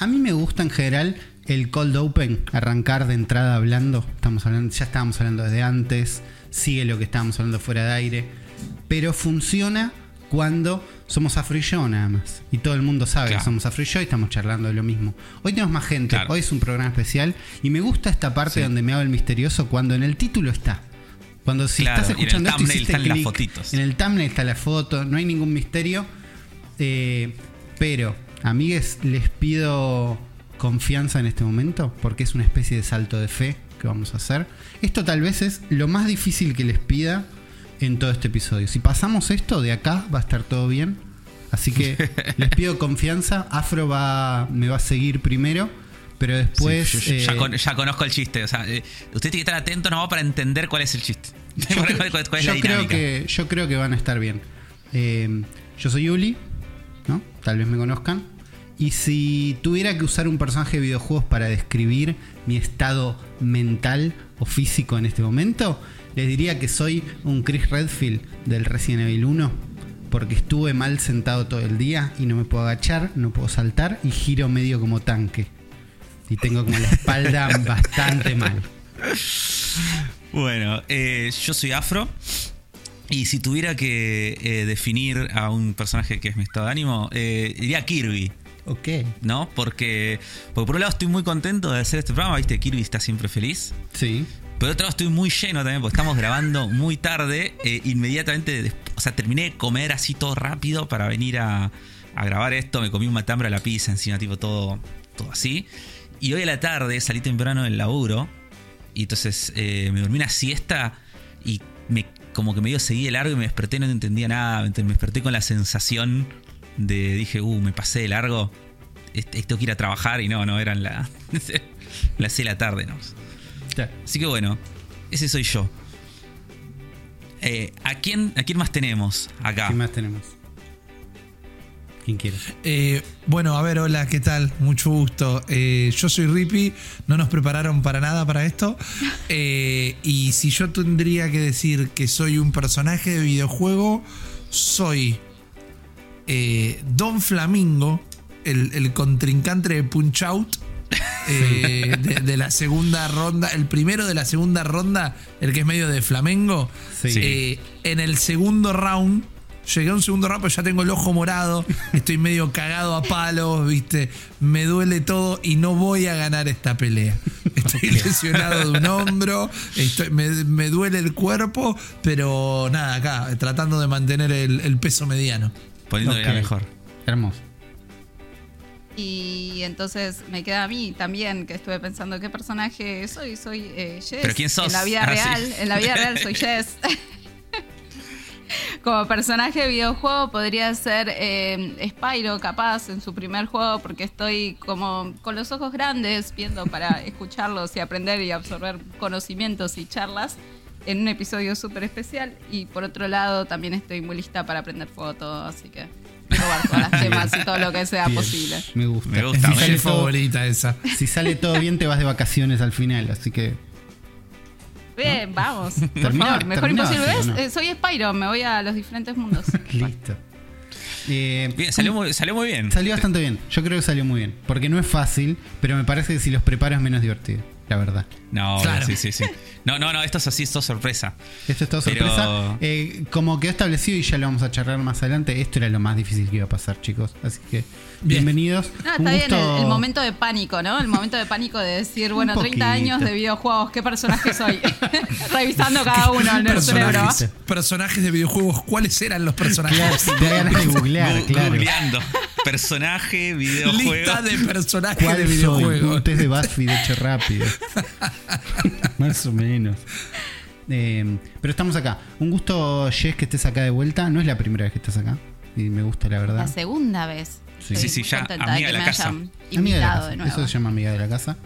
A mí me gusta en general el cold open, arrancar de entrada hablando. Estamos hablando, ya estábamos hablando desde antes, sigue lo que estábamos hablando fuera de aire, pero funciona cuando somos Afro y yo nada más. Y todo el mundo sabe Claro. que somos Afro y yo y estamos charlando de lo mismo. Hoy tenemos más gente, Claro. hoy es un programa especial y me gusta esta parte Sí. donde me hago el misterioso cuando en el título está. Cuando si Claro, estás y en el escuchando esto están las clic, fotitos. En el thumbnail está la foto, no hay ningún misterio. Eh, pero, amigues, les pido confianza en este momento porque es una especie de salto de fe que vamos a hacer. Esto tal vez es lo más difícil que les pida en todo este episodio. Si pasamos esto, de acá va a estar todo bien. Así que les pido confianza. Afro va, me va a seguir primero, pero después... Sí, yo- yo ya, eh, con- ya conozco el chiste. O sea, eh, usted tiene que estar atento no para entender cuál es el chiste. Yo, creo, cuál- cuál es yo la creo dinámica. que, yo creo que van a estar bien. Eh, yo soy Uli, ¿no? Tal vez me conozcan. Y si tuviera que usar un personaje de videojuegos para describir mi estado mental o físico en este momento, les diría que soy un Chris Redfield del Resident Evil 1. Porque estuve mal sentado todo el día y no me puedo agachar, no puedo saltar y giro medio como tanque. Y tengo como la espalda bastante mal. Bueno, eh, yo soy afro. Y si tuviera que eh, definir a un personaje que es mi estado de ánimo, eh, diría Kirby. Ok. ¿No? Porque, porque por un lado estoy muy contento de hacer este programa, viste, Kirby está siempre feliz. Sí. Pero otro lado estoy muy lleno también, porque estamos grabando muy tarde. eh, inmediatamente, o sea, terminé de comer así todo rápido para venir a, a grabar esto. Me comí un matambre a la pizza encima, tipo todo, todo así. Y hoy a la tarde salí temprano del laburo. Y entonces eh, me dormí una siesta y me, como que me dio seguí de largo y me desperté no entendía nada. Me desperté con la sensación de, dije, uh, me pasé de largo. Tengo que ir a trabajar y no, no, eran la- las 6 de la tarde, ¿no? Así que bueno, ese soy yo. Eh, ¿a, quién, ¿A quién más tenemos acá? ¿Qué más tenemos? ¿Quién quiere? Eh, bueno, a ver, hola, ¿qué tal? Mucho gusto. Eh, yo soy Rippy, no nos prepararon para nada para esto. Eh, y si yo tendría que decir que soy un personaje de videojuego, soy eh, Don Flamingo, el, el contrincante de Punch Out. eh, de, de la segunda ronda, el primero de la segunda ronda, el que es medio de Flamengo. Sí. Eh, en el segundo round, llegué a un segundo round, pero ya tengo el ojo morado, estoy medio cagado a palos, viste, me duele todo y no voy a ganar esta pelea. Estoy lesionado de un hombro, estoy- me, me duele el cuerpo, pero nada, acá, tratando de mantener el, el peso mediano. Poniéndole la Ok. mejor. Hermoso. Y entonces me queda a mí también, que estuve pensando qué personaje soy. Soy eh, Jess. ¿Pero quién sos? En la vida Ah, real, sí. en la vida real soy Jess. Como personaje de videojuego podría ser eh, Spyro, capaz, en su primer juego, porque estoy como con los ojos grandes viendo para escucharlos y aprender y absorber conocimientos y charlas en un episodio súper especial. Y por otro lado, también estoy muy lista para aprender fotos, así que robar todas las temas y todo lo que sea Bien. posible. Me gusta. Me gusta, sale, todo, favorita esa. si sale todo bien, te vas de vacaciones al final. Así que Bien, vamos. Por favor, mejor terminó imposible. ¿Ves? Eh, soy Spyro, me voy a los diferentes mundos. listo. Eh, Bien, salió muy, salió muy bien. salió bastante bien. Yo creo que salió muy bien. Porque no es fácil, pero me parece que si los preparo es menos divertido. La verdad. No, Claro. sí, sí, sí. No, no, no, esto es así, esto es sorpresa. Esto es todo Pero- sorpresa. Eh, como quedó establecido y ya lo vamos a charlar más adelante, esto era lo más difícil que iba a pasar, chicos. Así que Bien. bienvenidos. No, Un está bien el, el momento de pánico, ¿no? El momento de pánico de decir, bueno, Un 30 años de videojuegos, ¿qué personaje soy? Revisando cada uno en el cerebro. Personajes, de videojuegos, ¿cuáles eran los personajes? Claro, te ganas de googlear, claro. Googleando. Personaje, videojuego. Lista de personajes de videojuegos. Un test de BuzzFeed hecho rápido. Más o menos. Eh, pero estamos acá. Un gusto, Jess, que estés acá de vuelta. No es la primera vez que estás acá. Y me gusta, la verdad. La segunda vez. Sí. Sí, ya, amiga de la casa. hayan Amiga de la invitado casa. de nuevo. Eso se llama amiga de la casa.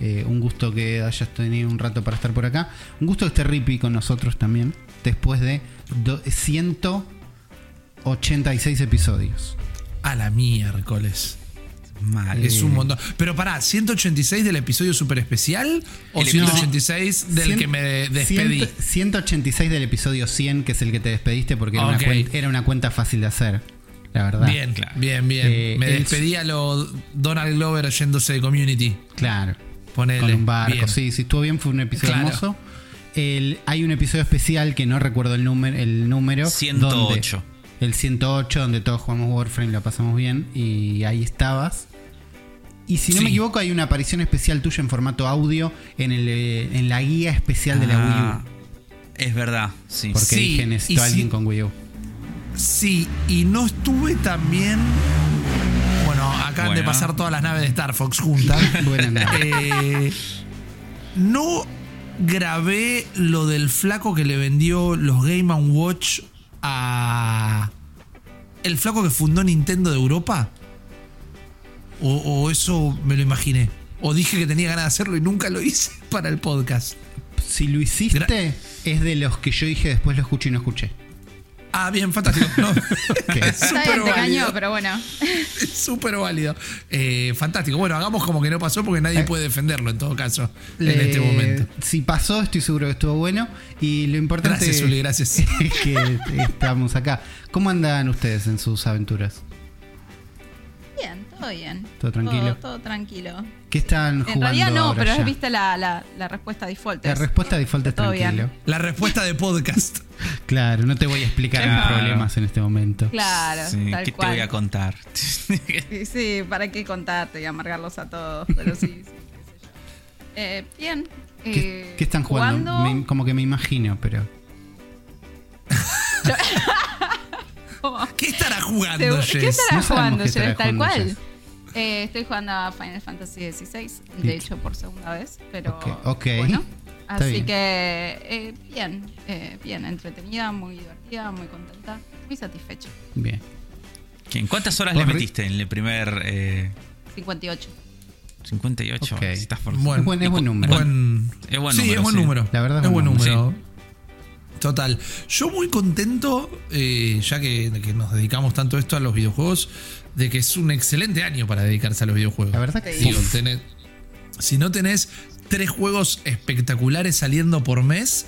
Eh, un gusto que hayas tenido un rato para estar por acá. Un gusto que esté Rippy con nosotros también. Después de do- 186 episodios. A la miércoles. Mal. Es un montón. Pero pará, ¿186 del episodio super especial? ¿O El episodio- 186 del Cien- que me despedí? cien- 186 del episodio 100, que es el que te despediste porque una, era una cuenta fácil de hacer. La verdad. Bien, Claro. bien, bien. Eh, Me el- despedía lo Donald Glover yéndose de community. Claro. Ponele. Con un barco. Bien. Sí, sí, estuvo bien, fue un episodio Claro. hermoso. El- hay un episodio especial que no recuerdo el número, el número. 108. donde- el 108, donde todos jugamos Warframe y la pasamos bien. Y ahí estabas. Y si no Sí. me equivoco, hay una aparición especial tuya en formato audio en, el, eh, en la guía especial de la Ah, Wii U. Es verdad, sí. Porque Sí, dije, necesito a si- alguien con Wii U. Sí, y no estuve también. Bueno, acaban de pasar todas las naves de Star Fox juntas. Eh, no grabé lo del flaco que le vendió los Game Watch a. El flaco que fundó Nintendo de Europa. O, o eso me lo imaginé. O dije que tenía ganas de hacerlo y nunca lo hice para el podcast. Si lo hiciste, es de los que yo dije después lo escuché y no escuché. Ah, bien, fantástico. No, súper válido. pero bueno. Es súper válido. Eh, fantástico. Bueno, hagamos como que no pasó porque nadie Eh. puede defenderlo en todo caso en Eh, este momento. Si pasó, estoy seguro que estuvo bueno. Y lo importante Gracias, Uli, gracias. es que estamos acá. ¿Cómo andan ustedes en sus aventuras? Bien, todo bien. Todo tranquilo. Todo, todo tranquilo. ¿Qué están En jugando realidad no, ahora pero ya? viste la, la, la respuesta default. La es- respuesta default es Todo bien. tranquilo. La respuesta de podcast. Claro, no te voy a explicar mis problemas en este momento. Claro, Sí, tal ¿Qué cual. te voy a contar? Sí, sí, ¿para qué contarte y amargarlos a todos? Pero sí, sí, qué sé yo. Eh, bien. ¿Qué, eh, qué están jugando? Me- como que me imagino, pero. ¿Qué estará jugando, ¿Qué Jess? estará No sabemos jugando, qué estará Jess? Tal jugando, cual. Jess. Eh, estoy jugando a Final Fantasy XVI, de hecho por segunda vez, pero Ok, ok. bueno. Así bien. que eh, bien, eh, bien, entretenida, muy divertida, muy contenta, muy satisfecha. Bien. ¿En cuántas horas le metiste en el primer eh, 58. 58? Ok. Si estás por- Bueno, es buen, es buen número. Buen- Es buen sí, número, es buen sí. número. La verdad es es buen buen número, número. Total. Yo muy contento, eh, ya que, que nos dedicamos tanto esto a los videojuegos, de que es un excelente año para dedicarse a los videojuegos. La verdad que Sí. sí. Digo, tenés- si no tenés tres juegos espectaculares saliendo por mes,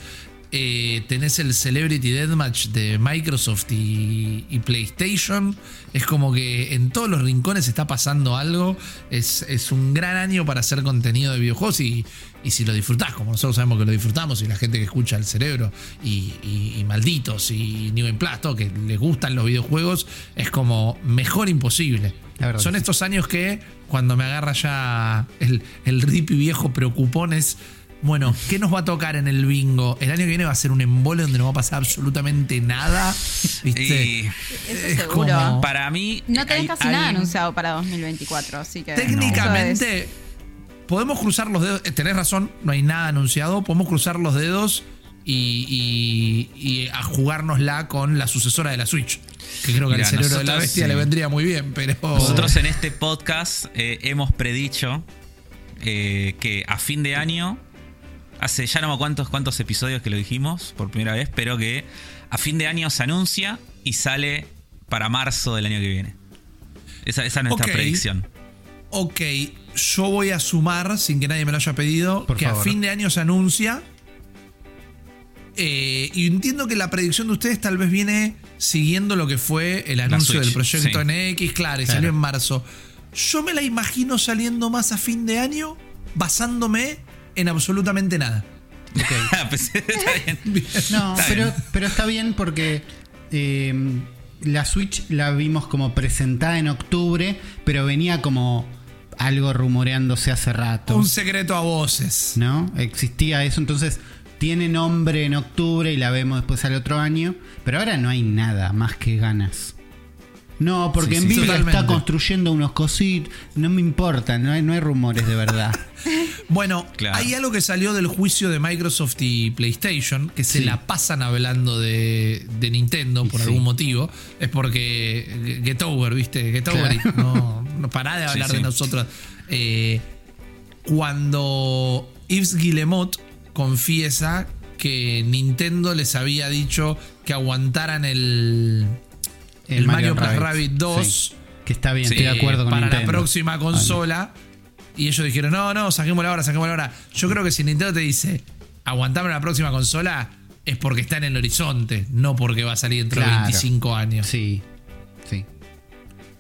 eh, tenés el Celebrity Deathmatch de Microsoft y, y PlayStation. Es como que en todos los rincones está pasando algo. Es, es un gran año para hacer contenido de videojuegos y, y si lo disfrutás, como nosotros sabemos que lo disfrutamos, y la gente que escucha el cerebro, y, y- malditos, y New en Plasto, que les gustan los videojuegos, es como mejor imposible. Son estos años que cuando me agarra ya el, el ripi viejo preocupones, bueno, ¿qué nos va a tocar en el bingo? El año que viene va a ser un embole donde no va a pasar absolutamente nada. ¿Viste? Y Eso Es seguro. como- para mí. No tenés hay- casi hay- nada anunciado para 2024, así que. Técnicamente, podemos cruzar los dedos. eh, Tenés razón, no hay nada anunciado. Podemos cruzar los dedos y, y- y a jugárnosla con la sucesora de la Switch. Que creo que Mira, al cerebro de la bestia sí. le vendría muy bien, pero. Nosotros en este podcast eh, hemos predicho eh, que a fin de año, hace ya no me cuántos, cuántos episodios que lo dijimos por primera vez, pero que a fin de año se anuncia y sale para marzo del año que viene. Esa, esa es nuestra predicción. Ok, yo voy a sumar, sin que nadie me lo haya pedido, Por que favor. a fin de año se anuncia. Eh, y entiendo que la predicción de ustedes tal vez viene siguiendo lo que fue el anuncio del proyecto sí. NX, claro, y Claro. salió en marzo. Yo me la imagino saliendo más a fin de año, basándome en absolutamente nada. Pues, está bien. Bien. No, Está pero, bien. pero está bien porque eh, la Switch la vimos como presentada en octubre, pero venía como algo rumoreándose hace rato. Un secreto a voces. ¿No? Existía eso, entonces tiene nombre en octubre y la vemos después al otro año, pero ahora no hay nada más que ganas. No, porque Sí, sí, Nvidia está construyendo unos cositos, no me importa, no hay, no hay rumores de verdad. Bueno, Claro. hay algo que salió del juicio de Microsoft y PlayStation, que se Sí. la pasan hablando de, de Nintendo por Sí. algún motivo. Es porque Get Over, ¿viste? Get Over. Claro. y No, no pará de Sí, hablar sí. de nosotros. Eh, cuando Yves Guillemot confiesa que Nintendo les había dicho que aguantaran el, el, Mario, Plus Rabbit 2 sí. Que está bien, Sí, estoy de acuerdo con para la próxima consola. Y ellos dijeron, no, no, saquémosla ahora, saquémosla ahora. Yo creo que si Nintendo te dice, aguantame la próxima consola, es porque está en el horizonte, no porque va a salir dentro de Claro. 25 años. Sí, sí.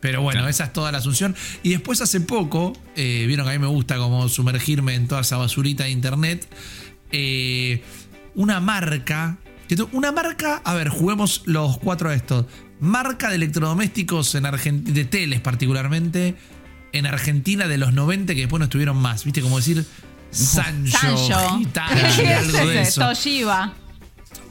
Pero bueno, Claro. esa es toda la asunción. Y después hace poco, eh, vieron que a mí me gusta como sumergirme en toda esa basurita de internet. eh, una marca. Una marca, a ver, juguemos los cuatro a estos. Marca de electrodomésticos en Argentina, de teles particularmente, en Argentina de los 90 que después no estuvieron más. ¿Viste? Como decir Sancho, Sancho. Hitachi, ¿Qué algo de es eso. Toshiba.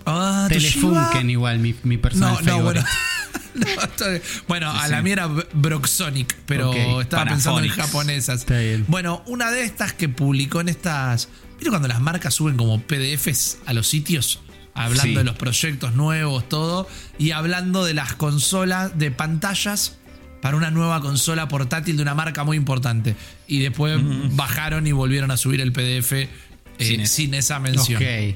Ah, Toshiba. Telefunken igual, mi, mi personaje No, no, bueno. favorito. No, estoy- bueno, a la mía era Broxonic, pero Ok, estaba pensando en japonesas. Está bien. Bueno, una de estas que publicó en estas. ¿Viste cuando las marcas suben como PDFs a los sitios? Hablando Sí. de los proyectos nuevos, todo. Y hablando de las consolas, de pantallas para una nueva consola portátil de una marca muy importante. Y después bajaron y volvieron a subir el PDF eh, Sin esa mención. Ok.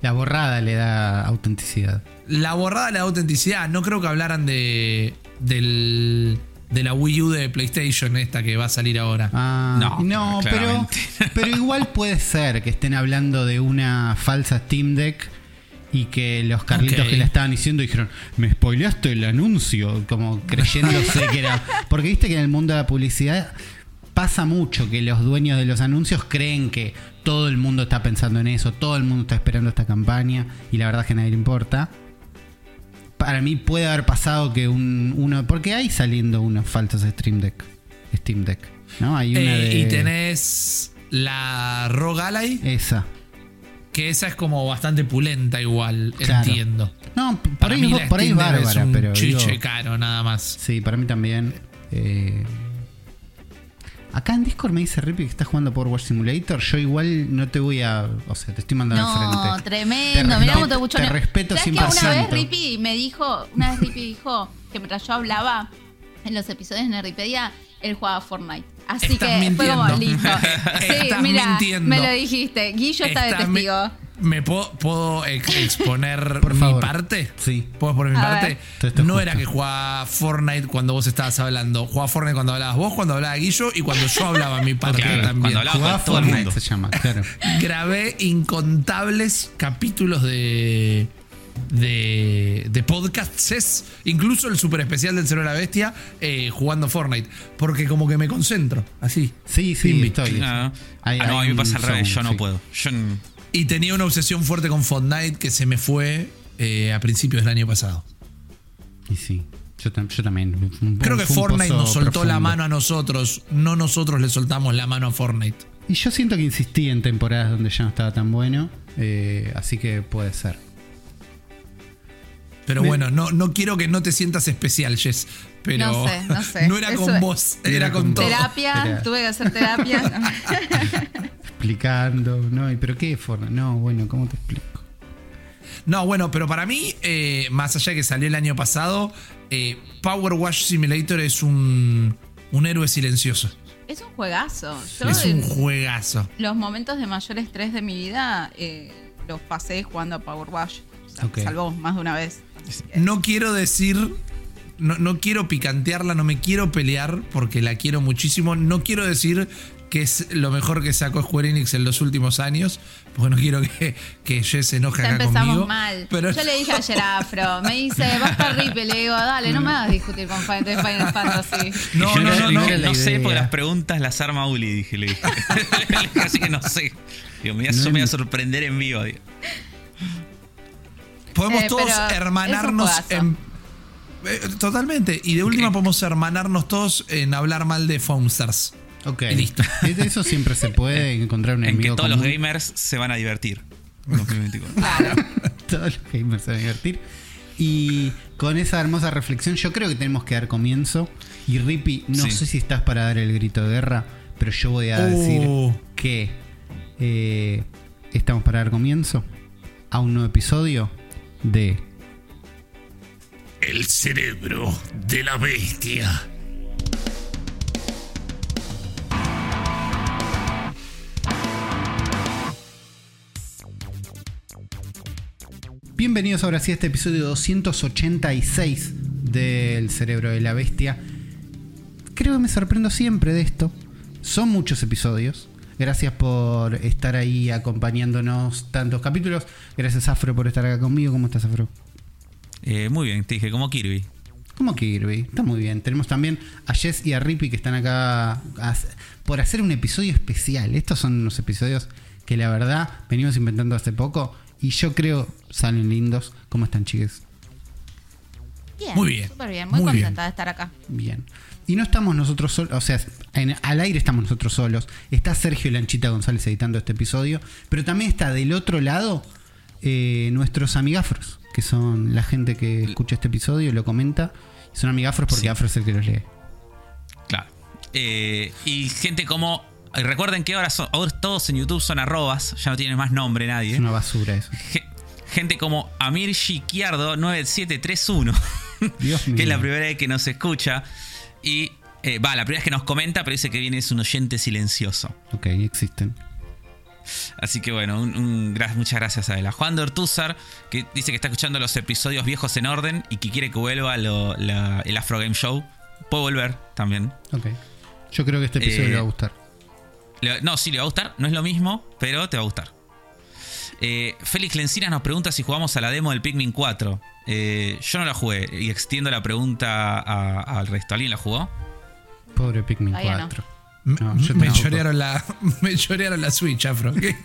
La borrada le da autenticidad. La borrada de la autenticidad, no creo que hablaran de. del. de la Wii U de PlayStation, esta que va a salir ahora. Ah, No, no, pero, pero igual puede ser que estén hablando de una falsa Steam Deck y que los carlitos que la estaban diciendo dijeron, me spoileaste el anuncio, como creyéndose que era... Porque viste que en el mundo de la publicidad pasa mucho que los dueños de los anuncios creen que todo el mundo está pensando en eso, todo el mundo está esperando esta campaña y la verdad es que a nadie le importa. Para mí puede haber pasado que un, uno... Porque hay saliendo unos falsos Steam Deck. Steam Deck. ¿No? Hay una Eh, de... Y tenés la Rogue Ally, Esa. Que esa es como bastante pulenta igual, Claro. entiendo. No, por Para ahí, mí es- la por ahí es bárbara, un pero. chiche digo, caro nada más. sí, para mí también. eh, acá en Discord me dice Rippy que estás jugando Power Simulator. Yo igual no te voy a. O sea, te estoy mandando al No, frente. tremendo. Te Mirá respeto- cómo te escucho. te respeto ¿Sabes que una vez 100%. Rippy me dijo, una vez Rippy dijo que mientras yo hablaba en los episodios de Nerdipedia, él jugaba Fortnite. Así Estás que fue como mintiendo. listo. Sí, Estás mira, mintiendo. me lo dijiste. Guillo está de Estás me- testigo. ¿Me puedo, puedo ex- exponer Por mi favor. parte? Sí. ¿Puedo exponer mi A parte? ver. No justo. era que jugaba Fortnite cuando vos estabas hablando. Jugaba Fortnite cuando hablabas vos, cuando hablaba Guillo y cuando yo hablaba mi parte también. cuando hablaba Jugaba Fortnite se llama, claro. Grabé incontables capítulos de. De, de podcasts, incluso el super especial del Cero de la Bestia, eh, jugando Fortnite. Porque como que me concentro, así. Sí, sí, Timbi. estoy. Ah, Hay- ah, no, a mí me pasa al revés, yo no sí. puedo. Yo Y tenía una obsesión fuerte con Fortnite que se me fue eh, a principios del año pasado. Y sí. Yo, tam- yo también. Un- Creo que Fortnite nos soltó la mano a nosotros, no nosotros le soltamos la mano a Fortnite. Y yo siento que insistí en temporadas donde ya no estaba tan bueno. eh, así que puede ser. Pero Me- bueno, no, no quiero que no te sientas especial, Jess. Pero No sé, no sé. no era Eso con es- vos, Era era con con todo. Terapia, Era- tuve que hacer terapia. Explicando. No, ¿y pero qué Fortnite? No, bueno, ¿cómo te explico? No, bueno, pero para mí, eh, más allá de que salió el año pasado, eh, Power Wash Simulator es un, un héroe silencioso. es un juegazo. Yo es un juegazo. los momentos de mayor estrés de mi vida eh, los pasé jugando a Power Wash. O sea. Salvó más de una vez. No quiero decir. No, no quiero picantearla, no me quiero pelear porque la quiero muchísimo. No quiero decir que es lo mejor que sacó Square Enix en los últimos años, porque no quiero que, que Jess se enoje Ya acá empezamos conmigo. mal. Pero Yo le dije ayer a Afro, me dice, basta Ripe, le digo, dale, no me hagas discutir con Final de Final Fantasy. No, yo no, le no, dije, no. no sé, porque las preguntas las arma Uli, dije. Le dije. Así que no sé. Digo, me voy a, No me voy a sorprender en vivo. digo. Podemos Eh, todos hermanarnos en. eh, totalmente. Y de última podemos hermanarnos todos en hablar mal de Foamstars. Ok. Y listo. De Eso siempre se puede encontrar un En que enemigo todos los gamers se van a divertir. en 2024. Claro. Todos los gamers se van a divertir. Y con esa hermosa reflexión, yo creo que tenemos que dar comienzo. Y Rippy, no Sí. sé si estás para dar el grito de guerra, pero yo voy a decir Oh. que eh, estamos para dar comienzo a un nuevo episodio de El cerebro de la bestia. Bienvenidos ahora sí a este episodio 286 del Cerebro de la Bestia. Creo que me sorprendo siempre de esto. Son muchos episodios. Gracias por estar ahí acompañándonos tantos capítulos. Gracias Afro por estar acá conmigo. ¿Cómo estás Afro? Eh, muy bien, te dije, como Kirby. Como Kirby, está muy bien. Tenemos también a Jess y a Rippy que están acá a- por hacer un episodio especial. Estos son unos episodios que la verdad venimos inventando hace poco y yo creo salen lindos. ¿Cómo están, chiques? Bien, Muy bien. Súper bien, muy, Muy contenta bien. de estar acá. Bien. Y no estamos nosotros solos, o sea, en- al aire estamos nosotros solos. Está Sergio Lanchita González editando este episodio, pero también está del otro lado eh, nuestros amigafros, que son la gente que escucha este episodio y lo comenta. Son amigafros porque Sí. Afro es el que los lee. Claro. Eh, y gente como. eh, Recuerden que ahora, son- ahora todos en YouTube son arrobas, ya no tiene más nombre nadie. Es una basura eso. Ge- Gente como Amir Shikiardo 9731, Dios mío. que es la primera vez que nos escucha. Eh, va, la primera vez que nos comenta, pero dice que viene es un oyente silencioso. Ok, existen. Así que bueno, un, un gra- muchas gracias a él. A Juan de Ortúzar, que dice que está escuchando los episodios viejos en orden y que quiere que vuelva lo- la- el Afro Game Show. Puede volver también. Ok. Yo creo que este episodio Eh, le va a gustar. Le- no, sí, le va a gustar. No es lo mismo, pero te va a gustar. Eh, Félix Lencinas nos pregunta si jugamos a la demo del Pikmin 4. Eh, yo no la jugué y extiendo la pregunta al resto. ¿Alguien la jugó? Pobre Pikmin Todavía no. 4. M- No, yo me, chorearon la, me la Switch, Afro. ¿Qué-.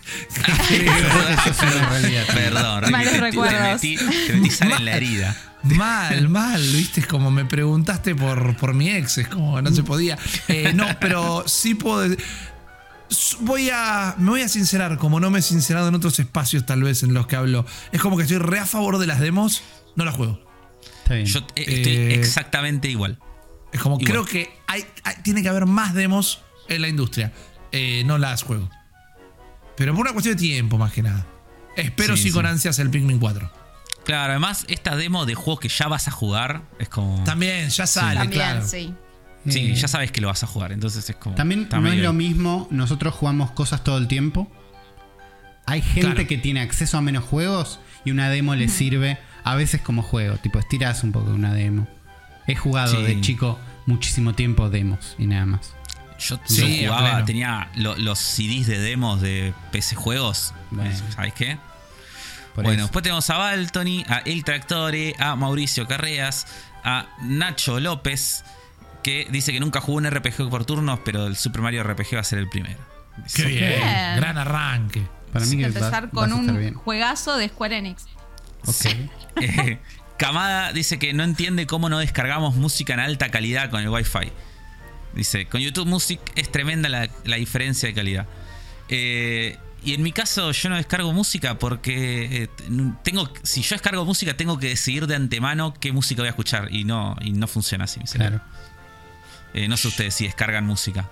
Perdón, Malos te, te recuerdos. metí, te metí sal en la herida. Mal, mal, viste, es como me preguntaste por, por mi ex, es como no se podía. Eh, no, pero sí puedo. Voy a. Me voy a sincerar, como no me he sincerado en otros espacios, tal vez en los que hablo. Es como que estoy re a favor de las demos, no las juego. Está bien. Yo eh, estoy Eh, exactamente igual. Es como, Igual. creo que hay, hay- tiene que haber más demos en la industria. Eh, no las juego. Pero por una cuestión de tiempo, más que nada. Espero Sí, sí, con ansias el Pikmin 4. Claro, además, esta demo de juegos que ya vas a jugar es como. También, ya sale, También, claro. sí. Sí, Eh, ya sabes que lo vas a jugar, entonces es como. También no es lo mismo, nosotros jugamos cosas todo el tiempo. Hay gente Claro. que tiene acceso a menos juegos y una demo le sirve a veces como juego, tipo estiras un poco una demo. He jugado Sí. de chico muchísimo tiempo demos y nada más. Yo, Sí, jugaba, tenía lo- los CDs de demos de PC Juegos. Bueno. eh, ¿Sabes qué? Por bueno, eso. después tenemos a Baltony, a El Tractore, a Mauricio Carreas, a Nacho López, que dice que nunca jugó un RPG por turnos, pero el Super Mario RPG va a ser el primero. Qué bien. Bien. Gran arranque. Para mí que va- Empezar con un juegazo de Square Enix. Ok. Eh, Kamada dice que no entiende cómo no descargamos música en alta calidad con el Wi-Fi. Dice, con YouTube Music es tremenda la, la diferencia de calidad. Eh, y en mi caso yo no descargo música porque eh, tengo, si yo descargo música tengo que decidir de antemano qué música voy a escuchar y no, y no funciona así. mi. Claro. Eh, no sé ustedes si descargan música.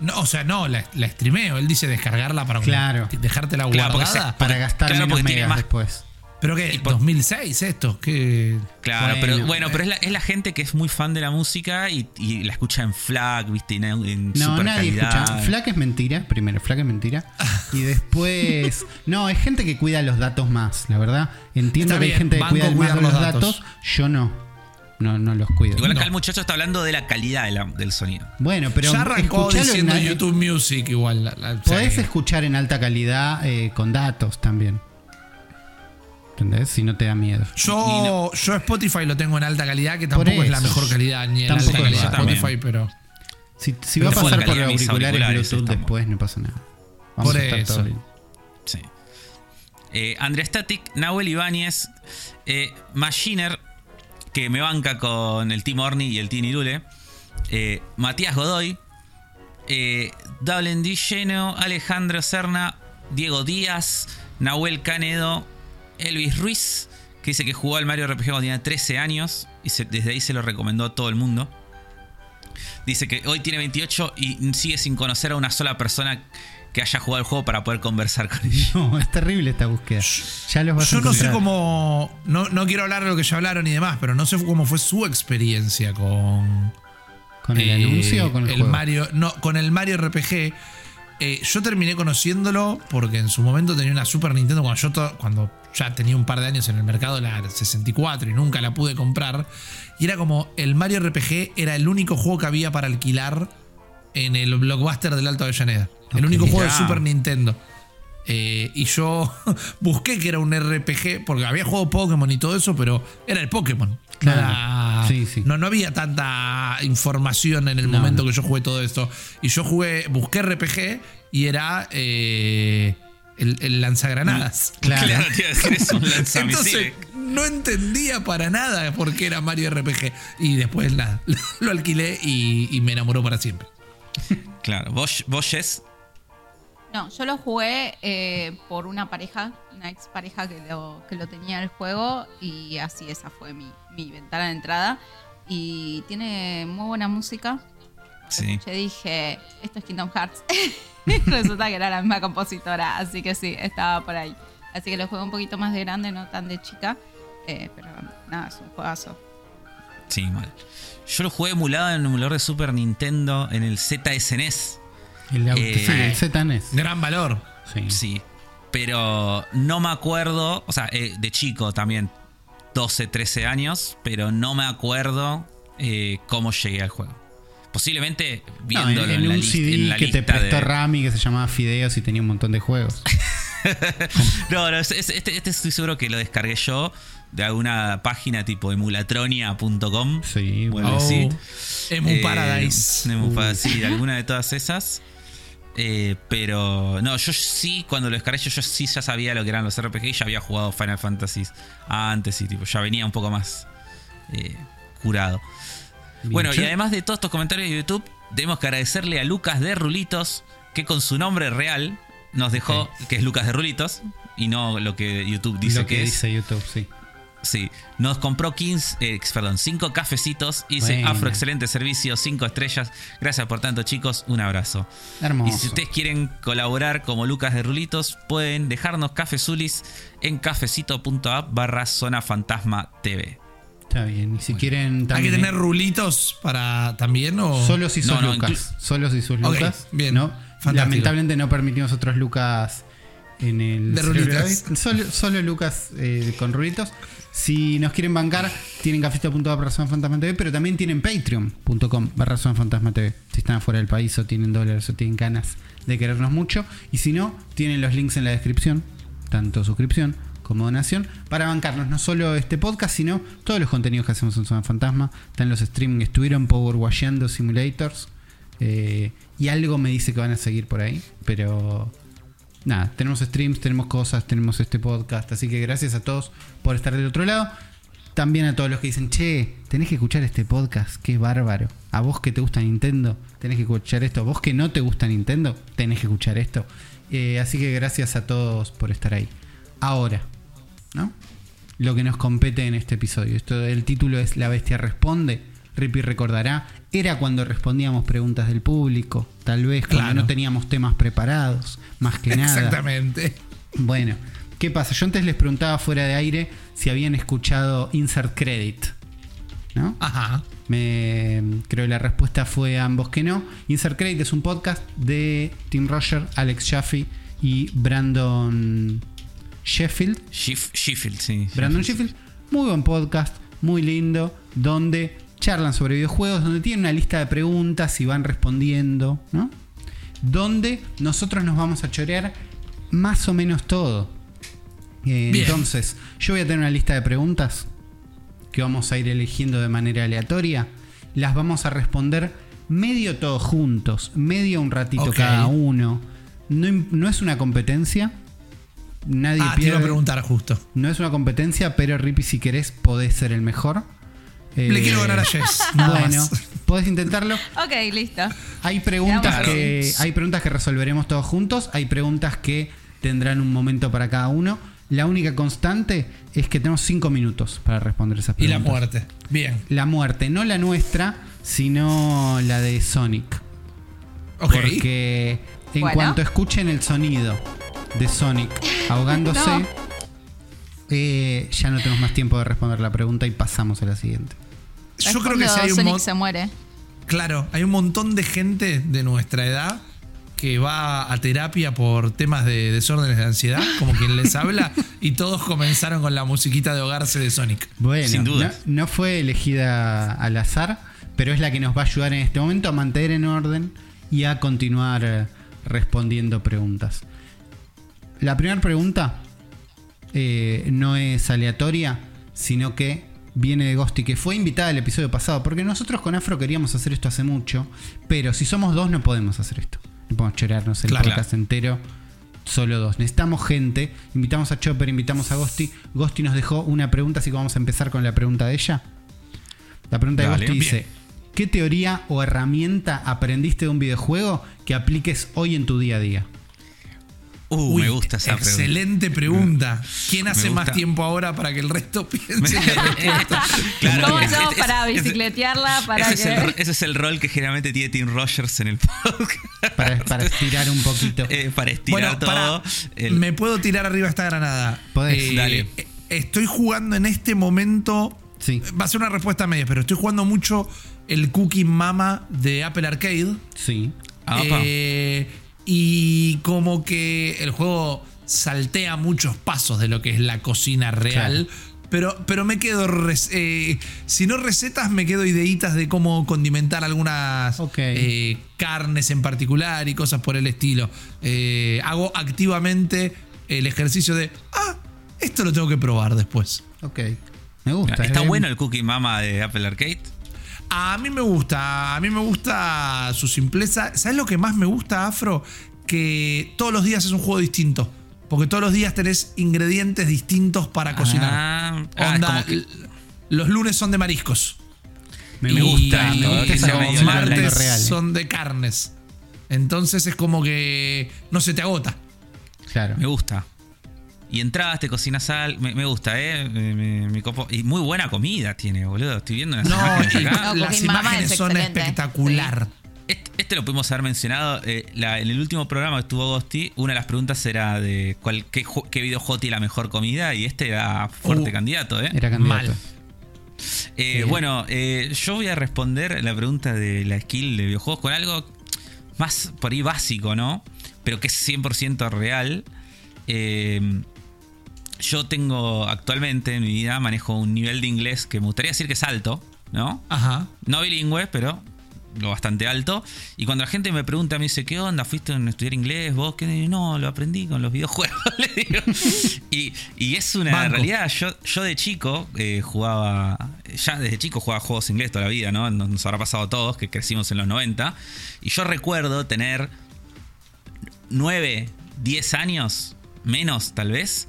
No, o sea, no, la, la streameo. Él dice descargarla para Claro. dejártela Claro, porque guardada. se- Para gastar Claro, menos porque tiene megas más- después. ¿Pero qué? y por- ¿2006 esto? ¿Qué? Claro, Bueno, pero bueno, pero es la, es la gente que es muy fan de la música y, y la escucha en FLAC, viste, en, en No, super nadie calidad. escucha. Flac es mentira, primero, Flac es mentira. Y después. No, es gente que cuida los datos más, la verdad. Entiendo Está que hay gente que banco cuida más los los datos. datos. Yo no. No, no los cuido. Igual acá No. el muchacho está hablando de la calidad de la- del sonido. Bueno, pero ya arrancó escuchalo diciendo en, YouTube Music igual. la- la- o sea, Podés que- escuchar en alta calidad eh, con datos también. ¿Entendés? Si no te da miedo. Yo, yo Spotify lo tengo en alta calidad, que tampoco es la mejor calidad ni en alta calidad. Spotify, También. pero. Si, va a pasar por auriculares, auriculares, Bluetooth estamos. después, no pasa nada. Vamos Por a estar eso. todo bien. Sí. Eh, Andrea Static, Nahuel Ibáñez, eh, Machiner, que me banca con el Team Orni y el Team Irule, eh, Matías Godoy, eh, Dublin Di Lleno, Alejandro Serna, Diego Díaz, Nahuel Canedo, Elvis Ruiz, que dice que jugó al Mario RPG cuando tenía 13 años y se- desde ahí se lo recomendó a todo el mundo. Dice que hoy tiene 28 y sigue sin conocer a una sola persona que haya jugado el juego para poder conversar con ella. No, es terrible esta búsqueda. Ya los vas a Yo no sé cómo. No, no quiero hablar de lo que ya hablaron y demás, pero no sé cómo fue su experiencia con. ¿Con el eh, anuncio o con el, juego? Mario. No, con el Mario RPG. Eh, yo terminé conociéndolo porque en su momento tenía una Super Nintendo cuando yo to- cuando ya tenía un par de años en el mercado la 64 y nunca la pude comprar. Y era como el Mario RPG era el único juego que había para alquilar en el blockbuster del Alto Avellaneda. El único juego de. Super Nintendo. Eh, y yo busqué que era un RPG, porque había jugado Pokémon y todo eso, pero era el Pokémon. Claro. Era- Sí, sí. No, no había tanta información en el No, momento no. que yo jugué todo esto. Y yo jugué, busqué RPG y era eh, el, el lanzagranadas. Claro. Claro, un Entonces lanzamisiles. no entendía para nada por qué era Mario RPG. Y después nada, lo alquilé y, y me enamoró para siempre. Claro, vos, vos Jess, No, yo lo jugué eh, por una pareja, una ex pareja que lo, que lo tenía en el juego y así esa fue mi, mi ventana de entrada. Y tiene muy buena música. Sí. Yo dije, esto es Kingdom Hearts. Resulta que era la misma compositora, así que sí, estaba por ahí. Así que lo jugué un poquito más de grande, no tan de chica. eh, pero nada, es un juegazo. Sí, mal. Yo lo jugué emulado en un emulador de Super Nintendo en el ZSNES. El, auto- Eh, sí, el ZNES. Gran valor. Sí. Sí. Pero no me acuerdo, o sea, eh, de chico también, 12, 13 años, pero no me acuerdo eh, cómo llegué al juego. Posiblemente No, en, viéndolo en en, la, un lis- CD en la que te prestó de... Rami que se llamaba Fideos y tenía un montón de juegos. No, no, es- es- este, este estoy seguro que lo descargué yo de alguna página tipo emulatronia.com. Sí, Bueno. Oh, sí. Emu Eh, Paradise. Emu Uh. Pa- sí, de alguna de todas esas. Eh, pero no, yo sí, cuando lo descargué, yo, yo sí ya sabía lo que eran los RPG y ya había jugado Final Fantasy antes y tipo, ya venía un poco más eh, curado. Bien. Bueno, y además de todos estos comentarios de YouTube, tenemos que agradecerle a Lucas de Rulitos, que con su nombre real nos dejó que es Lucas de Rulitos y no lo que YouTube dice lo que, que, es. dice YouTube, sí. Sí, nos compró 15, eh, perdón, 5 cafecitos. Dice Buena. Afro, excelente servicio, 5 estrellas. Gracias por tanto, chicos. Un abrazo. Hermoso. Y si ustedes quieren colaborar como Lucas de Rulitos, pueden dejarnos cafezulis en cafecito.app barra zona fantasma TV. Está bien. Y si quieren ¿Hay que también. tener rulitos para también o Solo si sos No, no, Lucas. Solo si sos Lucas. bien. ¿no? Lamentablemente no permitimos otros Lucas en el. De. David. Solo, solo Lucas eh, con rulitos. Si nos quieren bancar, tienen cafito.app barra Fantasma TV, pero también tienen patreon.com barra Fantasma TV. Si están afuera del país o tienen dólares o tienen ganas de querernos mucho. Y si no, tienen los links en la descripción, tanto suscripción como donación, para bancarnos no solo este podcast, sino todos los contenidos que hacemos en Zona Fantasma. Están los streaming, estuvieron power washeando simulators. eh, y algo me dice que van a seguir por ahí, pero nada, tenemos streams, tenemos cosas, tenemos este podcast, así que gracias a todos por estar del otro lado. También a todos los que dicen, che, tenés que escuchar este podcast, qué bárbaro. A vos que te gusta Nintendo, tenés que escuchar esto. A vos que no te gusta Nintendo, tenés que escuchar esto. Eh, así que gracias a todos por estar ahí. Ahora, ¿no? Lo que nos compete en este episodio. Esto, el título es La Bestia Responde. Rippy recordará, era cuando respondíamos preguntas del público, tal vez cuando Claro. no teníamos temas preparados, más que nada. Exactamente. Bueno, ¿qué pasa? Yo antes les preguntaba fuera de aire si habían escuchado Insert Credit. ¿No? Ajá. Me, creo que la respuesta fue a ambos que no. Insert Credit es un podcast de Tim Roger, Alex Jaffe y Brandon Sheffield. Sheffield, sí. Brandon Sheffield. Muy buen podcast, muy lindo, donde charlan sobre videojuegos, donde tienen una lista de preguntas y van respondiendo, ¿no? Donde nosotros nos vamos a chorear más o menos todo. Eh, entonces, yo voy a tener una lista de preguntas que vamos a ir eligiendo de manera aleatoria. Las vamos a responder medio todos juntos, medio un ratito cada uno. No, no es una competencia. Nadie Ah, te iba a preguntar justo. No es una competencia, pero Rippy, si querés, podés ser el mejor. Le Eh, quiero ganar a Jess. Bueno, podés intentarlo. Ok, listo. Hay preguntas Veamos. que hay preguntas que resolveremos todos juntos. Hay preguntas que tendrán un momento para cada uno. La única constante es que tenemos cinco minutos para responder esas Y la preguntas. muerte. Bien. La muerte, no la nuestra, sino la de Sonic. Ok. Porque en Bueno. cuanto escuchen el sonido de Sonic ahogándose, No. eh, ya no tenemos más tiempo de responder la pregunta y pasamos a la siguiente. Yo creo que si hay un Sonic se muere. Claro, hay un montón de gente de nuestra edad que va a terapia por temas de desórdenes de ansiedad, como quien les habla, y todos comenzaron con la musiquita de ahogarse de Sonic. Bueno, Sin no, duda. no fue elegida al azar, pero es la que nos va a ayudar en este momento a mantener en orden y a continuar eh, respondiendo preguntas. La primera pregunta eh, no es aleatoria, sino que viene de Ghosty, que fue invitada al episodio pasado, porque nosotros con Afro queríamos hacer esto hace mucho, pero si somos dos no podemos hacer esto. No podemos chorarnos el Claro. podcast entero, solo dos. Necesitamos gente, invitamos a Chopper, invitamos a Ghosty. Ghosty nos dejó una pregunta, así que vamos a empezar con la pregunta de ella. La pregunta Dale, de Ghosty bien. dice, ¿qué teoría o herramienta aprendiste de un videojuego que apliques hoy en tu día a día? Uh, Uy, me gusta esa pregunta. Excelente pregunta. ¿Quién Me hace más tiempo ahora para que el resto piense? Claro, ¿Cómo hacemos es- para bicicletearla? Para ese, es el, que... ese es el rol que generalmente tiene Tim Rogers en el podcast. Para, para estirar un poquito. Eh, para estirar Bueno, todo. para, el- me puedo tirar arriba esta granada. Eh, Podés. Dale. Estoy jugando en este momento. Sí. Va a ser una respuesta media, pero estoy jugando mucho el Cookie Mama de Apple Arcade. Sí. Ah. Eh, y como que el juego saltea muchos pasos de lo que es la cocina real. Pero, pero me quedo. eh, si no recetas, me quedo ideitas de cómo condimentar algunas eh, carnes en particular y cosas por el estilo. Eh, hago activamente el ejercicio de. Ah, esto lo tengo que probar después. Ok. Me gusta. Está eh. bueno el Cookie Mama de Apple Arcade. A mí me gusta, a mí me gusta su simpleza. ¿Sabes lo que más me gusta, Afro? Que todos los días es un juego distinto. Porque todos los días tenés ingredientes distintos para cocinar. Ah, ah, Onda, que- los lunes son de mariscos. Me, Me gusta. sea los martes real. eh. son de carnes. Entonces es como que no se te agota. Claro. Me gusta. Y entras, te cocinas sal. Me, me gusta, ¿eh? Me, me- me copo. Y muy buena comida tiene, boludo. Estoy viendo unas No, imágenes acá. No, las imágenes es son espectacular. Este, este lo pudimos haber mencionado. eh, la- en el último programa que estuvo Ghosty, una de las preguntas era de cuál, qué, qué videojuego tiene la mejor comida. Y este era fuerte Uh, candidato, ¿eh? Era candidato. Mal. Eh, bueno, eh, yo voy a responder la pregunta de la skill de videojuegos con algo más por ahí básico, ¿no? Pero que es 100% real. Eh, yo tengo actualmente en mi vida, manejo un nivel de inglés que me gustaría decir que es alto, ¿no? Ajá. No bilingüe, pero lo bastante alto. Y cuando la gente me pregunta, me dice, ¿qué onda? ¿Fuiste a estudiar inglés? ¿Vos qué? No, lo aprendí con los videojuegos, le digo. Y, y es una Banco. realidad. Yo, yo de chico eh, jugaba, ya desde chico jugaba juegos inglés toda la vida, ¿no? Nos, nos habrá pasado a todos que crecimos en los 90. Y yo recuerdo tener 9, 10 años, menos tal vez,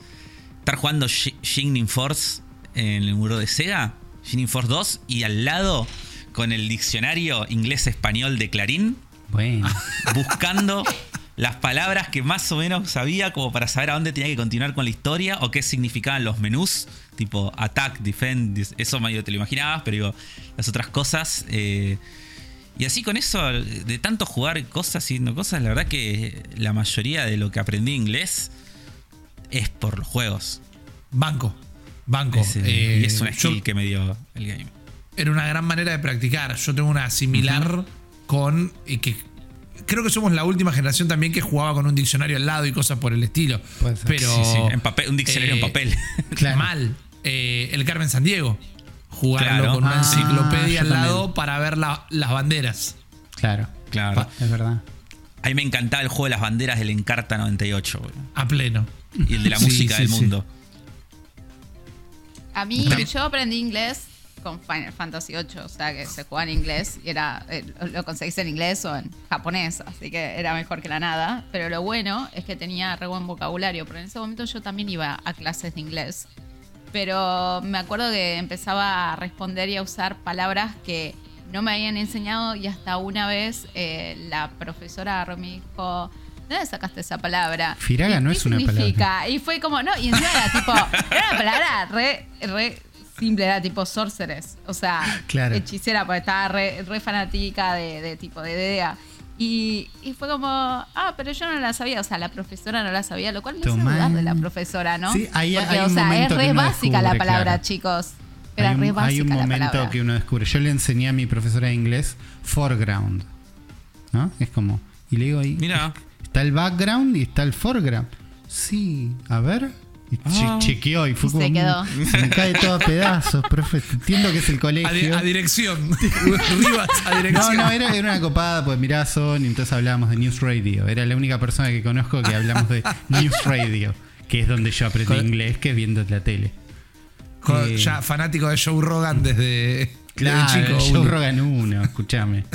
estar jugando Shi- Shining Force en el muro de Sega, Shining Force 2, y al lado con el diccionario inglés-español de Clarín, Bueno. buscando las palabras que más o menos sabía como para saber a dónde tenía que continuar con la historia o qué significaban los menús, tipo attack, defend, eso medio te lo imaginabas, pero digo, las otras cosas. eh, y así con eso, de tanto jugar cosas y no cosas, la verdad que la mayoría de lo que aprendí inglés es por los juegos. Banco. Banco. Es, eh, Eh, y es una yo- skill que me dio el game. era una gran manera de practicar. Yo tengo una similar con. Y que creo que somos la última generación también que jugaba con un diccionario al lado y cosas por el estilo. Puede ser. Pero. Sí, sí, en papel, un diccionario en eh, papel. Claro. Mal. Eh, el Carmen San Diego. Jugarlo Claro. con una Ah, enciclopedia al lado también. para ver la- las banderas. Claro. Claro. Pa- es verdad. A mí me encantaba el juego de las banderas del Encarta 98, boludo. A pleno. Y el de la Sí, música sí, del sí. mundo. A mí, También- yo aprendí inglés con Final Fantasy VIII, o sea que se jugaba en inglés y era eh, lo conseguís en inglés o en japonés, así que era mejor que la nada. Pero lo bueno es que tenía re buen vocabulario, pero en ese momento yo también iba a clases de inglés. Pero me acuerdo que empezaba a responder y a usar palabras que no me habían enseñado y hasta una vez eh, la profesora me dijo, ¿de dónde sacaste esa palabra? Firaga ¿Y no es una significa? Y fue como, no, y encima era tipo, era una palabra re, re simple, era tipo sorceress, o sea, Claro. hechicera, porque estaba re, re fanática de, de tipo de DDA. Y, y fue como, ah, pero yo no la sabía, o sea, la profesora no la sabía, lo cual me hace Tomá. dudar de la profesora, ¿no? Sí, ahí Porque, hay o un sea, es momento que re uno básica la descubre, palabra, claro. chicos. Era hay un, re hay básica un la momento palabra. que uno descubre. Yo le enseñé a mi profesora de inglés foreground. ¿No? Es como. Y le digo ahí. Mira. Está el background y está el foreground. Sí, a ver. Y che- Ah. chequeó y fue Y como. se quedó. "Mm, Se me cae todo a pedazos, profe. Entiendo que es el A, di- colegio. a dirección. Rivas a No, dirección. no, era, era una copada, pues miraba Sony, entonces hablábamos de News Radio. Era la única persona que conozco que hablamos de News Radio, que es donde yo aprendí Con- inglés, que es viendo la tele. Jo- Eh, Ya fanático de Joe Rogan desde, Claro. Joe. Rogan 1, escúchame.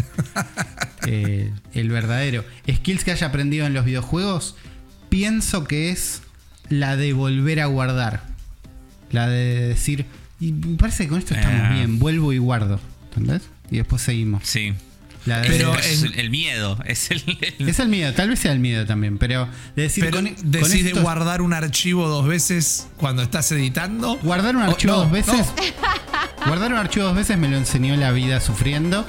Eh, el verdadero. Skills que haya aprendido en los videojuegos, pienso que es la de volver a guardar. La de decir, y me parece que con esto estamos Ah. bien, vuelvo y guardo. ¿Entendés? Y después seguimos. Sí. La de- Pero es en- el, el miedo. Es el. el- es el miedo, tal vez sea el miedo también, pero de decir Pero con, con decís de guardar un archivo dos veces cuando estás editando. guardar un Oh, archivo no, dos veces. no. Guardar un archivo dos veces me lo enseñó la vida sufriendo.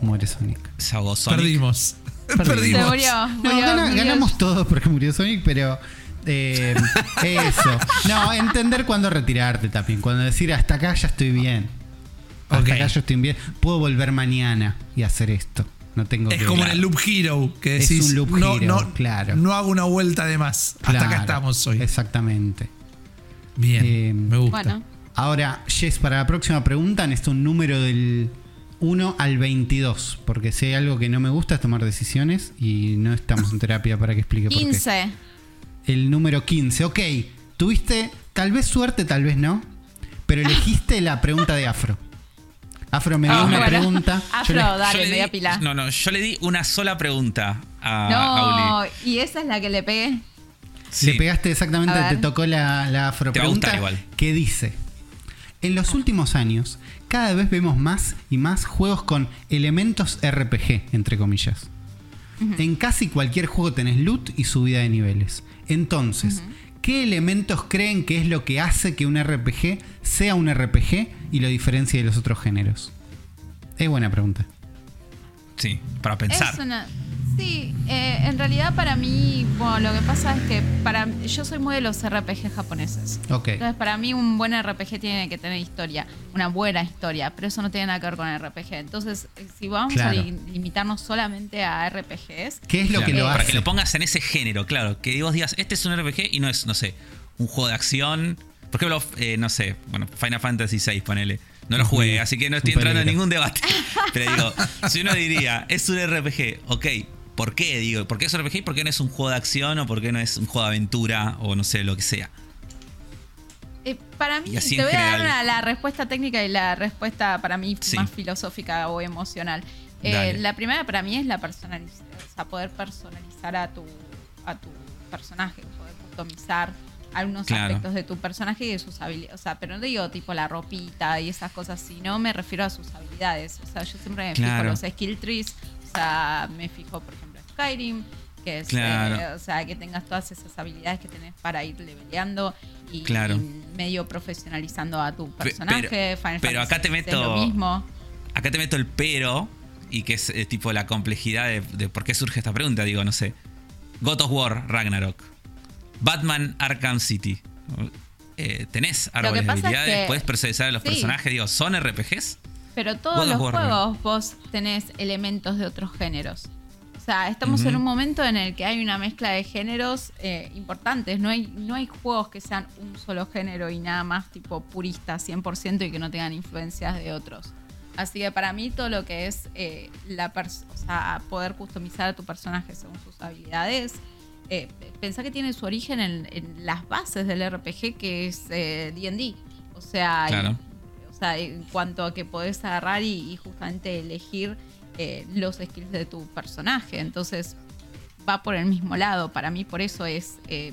Muere Sonic. Se ahogó Sonic. Perdimos. Perdimos. Se murió. No, murió, gana- murió. ganamos todos porque murió Sonic, pero eh, eso. No, entender cuándo retirarte también. Cuando decir hasta acá ya estoy bien. Hasta Ok. acá yo estoy bien. Puedo volver mañana y hacer esto. No tengo Es que. como en el Loop Hero, que Es decís, un Loop no, Hero, no, claro. no hago una vuelta de más. Hasta acá estamos hoy. Exactamente. Bien, Eh, me gusta. Bueno, Ahora, Jess, para la próxima pregunta necesito un número del 1 al 22. Porque si hay algo que no me gusta es tomar decisiones y no estamos en terapia para que explique por qué. 15. El número 15. Ok, tuviste tal vez suerte, tal vez no. Pero elegiste la pregunta de Afro. Afro me dio Ah, una bueno. pregunta. Yo Afro, Yo dale, le di- media pila. No, no, yo le di una sola pregunta a, a No, Uli. y esa es la que le pegué. Sí. Le pegaste exactamente, A te tocó la, la afro Te va a gustar igual. que dice: En los últimos años, cada vez vemos más y más juegos con elementos RPG, entre comillas. En casi cualquier juego tenés loot y subida de niveles. Entonces, ¿qué elementos creen que es lo que hace que un RPG sea un RPG y lo diferencie de los otros géneros? Es buena pregunta. Sí, para pensar. Es una- Sí, eh, en realidad para mí, bueno, lo que pasa es que para yo soy muy de los RPG japoneses. Ok. Entonces, para mí un buen RPG tiene que tener historia, una buena historia, pero eso no tiene nada que ver con el RPG. Entonces, eh, si vamos Claro. a li- limitarnos solamente a RPGs, ¿Qué es lo Claro, que lo para hace? que lo pongas en ese género, claro. Que vos digas, este es un RPG y no es, no sé, un juego de acción. Por ejemplo, eh, no sé, bueno, Final Fantasy VI, ponele. No lo jugué, así que no estoy entrando en ningún debate. Pero digo, si uno diría, es un RPG, ok, ¿por qué? Digo, ¿por qué es un RPG y por qué no es un juego de acción o por qué no es un juego de aventura o no sé, lo que sea? Eh, para mí, te voy a dar general. la, respuesta técnica y la respuesta para mí Sí. más filosófica o emocional. Eh, la primera para mí es la personalización, o sea, poder personalizar a tu, a tu personaje, poder customizar algunos Claro. aspectos de tu personaje y de sus habilidades. O sea, pero no digo tipo la ropita y esas cosas, sino me refiero a sus habilidades. O sea, yo siempre me Claro. fijo los skill trees, o sea, me fijo, por ejemplo, en Skyrim, que es, Claro. eh, o sea, que tengas todas esas habilidades que tenés para ir leveleando y, Claro. y medio profesionalizando a tu Pe- personaje. pero- Final pero acá te meto- lo mismo. Acá te meto el pero, y que es eh, tipo la complejidad de, de por qué surge esta pregunta. Digo, no sé. God of War, Ragnarok. Batman, Arkham City. Eh, ¿Tenés árboles de pasa es habilidades? que- ¿Puedes personalizar a los sí. personajes? Digo, ¿son RPGs? Pero todos God los juegos vos tenés elementos de otros géneros. O sea, estamos en un momento en el que hay una mezcla de géneros eh, importantes. No hay, no hay juegos que sean un solo género y nada más tipo puristas 100% y que no tengan influencias de otros. Así que para mí todo lo que es eh, la o sea, poder customizar a tu personaje según sus habilidades, eh, pensá que tiene su origen en, en las bases del RPG que es eh, D&D. O sea, y- o sea, en cuanto a que podés agarrar y, y justamente elegir eh, los skills de tu personaje. Entonces, va por el mismo lado. Para mí, por eso es, eh,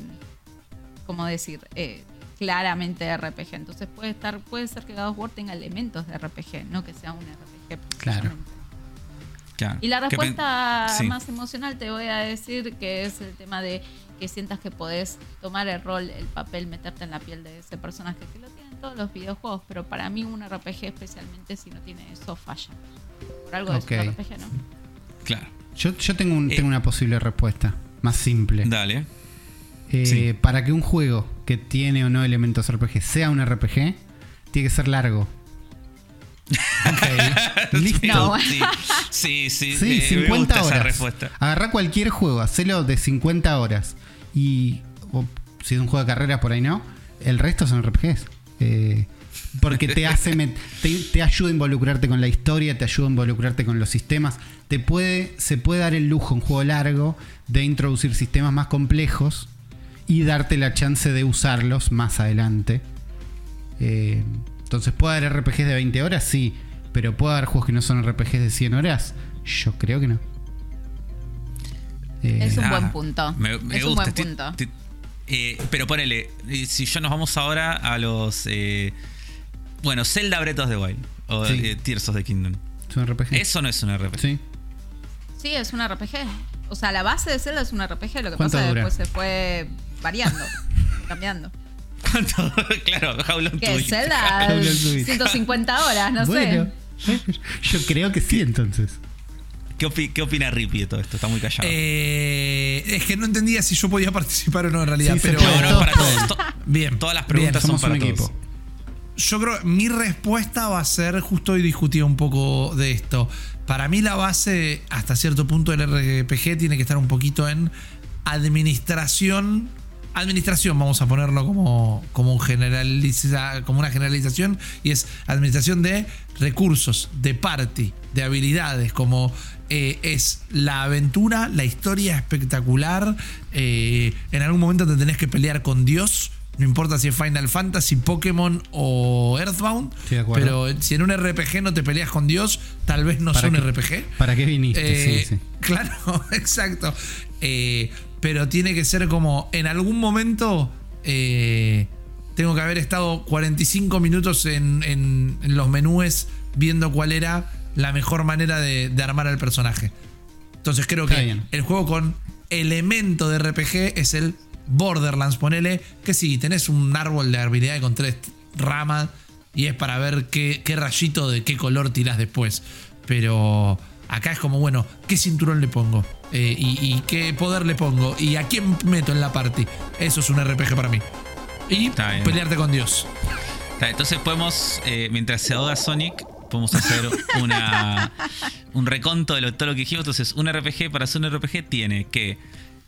como decir, eh, claramente RPG. Entonces, puede estar puede ser que God of War tenga elementos de RPG, no que sea un RPG. Claro. Claro. Y la ¿Qué pen- respuesta Sí. más emocional te voy a decir que es el tema de que sientas que podés tomar el rol, el papel, meterte en la piel de ese personaje, que lo tienen todos los videojuegos, pero para mí un RPG especialmente si no tiene eso falla. Por algo Ok. es un RPG, ¿no? Claro. Yo, yo tengo, un- Eh. tengo una posible respuesta, más simple. Dale. Eh, Sí. Para que un juego que tiene o no elementos RPG sea un RPG, tiene que ser largo. Ok. Listo. No. Sí, Sí, sí, Sí, eh, me 50 gusta esa horas. respuesta. Agarrá cualquier juego, hacelo de 50 horas. Y si es un juego de carreras por ahí no, el resto son RPGs. Eh, porque te hace te, te ayuda a involucrarte con la historia, te ayuda a involucrarte con los sistemas. Te puede, se puede dar el lujo un juego largo de introducir sistemas más complejos y darte la chance de usarlos más adelante. Eh, entonces, ¿puede haber RPGs de 20 horas? Sí. Pero ¿puede haber juegos que no son RPGs de 100 horas? Yo creo que no. Eh, Es un Nada, buen punto. Me, me Es un gusta. buen Estoy- punto. eh, pero ponele, si ya nos vamos ahora a los. eh, bueno, Zelda Breath of the Wild. O Sí. eh, Tears of the Kingdom. es un RPG. Eso no es un RPG. Sí. Sí, es un RPG. O sea, la base de Zelda es un RPG. Lo que ¿Cuánto pasa es que después se fue variando, cambiando. ¿Cuánto? claro, How Long to ¿Qué? Beat. 150 horas, no bueno, sé. yo creo que sí entonces. ¿Qué, opi- qué opina Rippy de todo esto? Está muy callado. Eh, es que no entendía si yo podía participar o no en realidad, Sí, pero no, no, para todos. To- bien. Todas las bien. preguntas son para un todos. equipo. Yo creo mi respuesta va a ser, justo hoy discutí un poco de esto. Para mí la base, hasta cierto punto del RPG, tiene que estar un poquito en administración. Administración, vamos a ponerlo como, como, un generaliza- como una generalización, y es administración de recursos, de party, de habilidades, como eh, es la aventura, la historia espectacular. eh, en algún momento te tenés que pelear con Dios. No importa si es Final Fantasy, Pokémon o Earthbound. Pero si en un RPG no te peleas con Dios, tal vez no ¿Para sea un qué- RPG. ¿Para qué viniste? Eh, sí, sí. Claro, exacto. Eh, pero tiene que ser como en algún momento eh, tengo que haber estado 45 minutos en, en- en los menús viendo cuál era la mejor manera de, de armar al personaje. Entonces creo Está que bien. el juego con elemento de RPG es el Borderlands, ponele, que sí, tenés un árbol de habilidad con tres ramas y es para ver qué, qué rayito de qué color tirás después. Pero acá es como, bueno, ¿qué cinturón le pongo? Eh, y, y qué poder le pongo? ¿Y a quién meto en la party? Eso es un RPG para mí. Y pelearte con Dios. Está, Entonces podemos, eh, mientras se ahoga Sonic, podemos hacer una, un reconto de lo- todo lo que dijimos. Entonces, un RPG para ser un RPG tiene que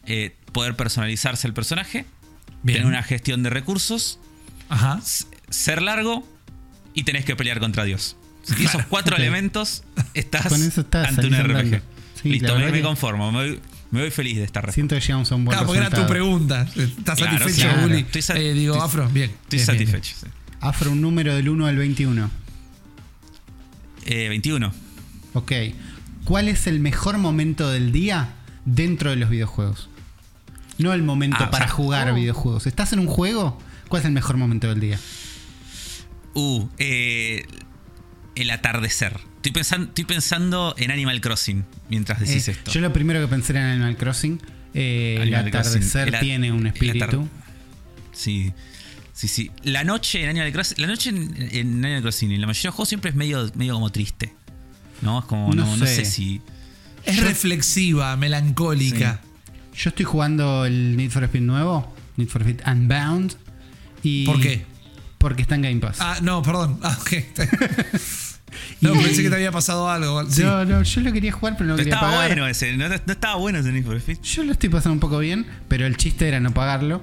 eh, poder personalizarse el personaje, Bien. tener una gestión de recursos, Ajá. ser largo y tenés que pelear contra Dios. Si Claro, esos cuatro elementos, estás, Con eso estás, ante un RPG. Sí, Listo, me, me conformo, me voy, me voy feliz de esta respuesta. Siento que llegamos a un buen Claro, porque era tu pregunta. ¿Estás Claro, satisfecho, claro. Uli? Estoy sa- Eh, digo, estoy- Afro, bien. Estoy bien, bien, bien. satisfecho. sí. Afro, un número del 1 al 21. Eh, 21. Ok. ¿Cuál es el mejor momento del día dentro de los videojuegos? No el momento Ah, o para sea- jugar Oh. videojuegos. ¿Estás en un juego? ¿Cuál es el mejor momento del día? Uh, eh, el atardecer. Estoy pensando, estoy pensando en Animal Crossing mientras decís Eh, esto. Yo lo primero que pensé era en Animal Crossing. Eh, el Animal atardecer tiene un espíritu. Sí. Sí, sí. La noche en Animal Crossing. La noche en, en Animal Crossing, en la mayoría de los juegos siempre es medio, medio como triste. ¿No? Es como, No no, no sé. sé si. Es reflexiva, melancólica. Yo estoy jugando el Need for Speed nuevo, Need for Speed Unbound. Y ¿Por qué? Porque está en Game Pass. Ah, no, perdón. Ah, ok. no, Y- pensé que te había pasado algo. Sí. No, no, yo lo quería jugar, pero no lo No quería estaba pagar. bueno ese. No, no estaba bueno ese Need for Speed. Yo lo estoy pasando un poco bien, pero el chiste era no pagarlo.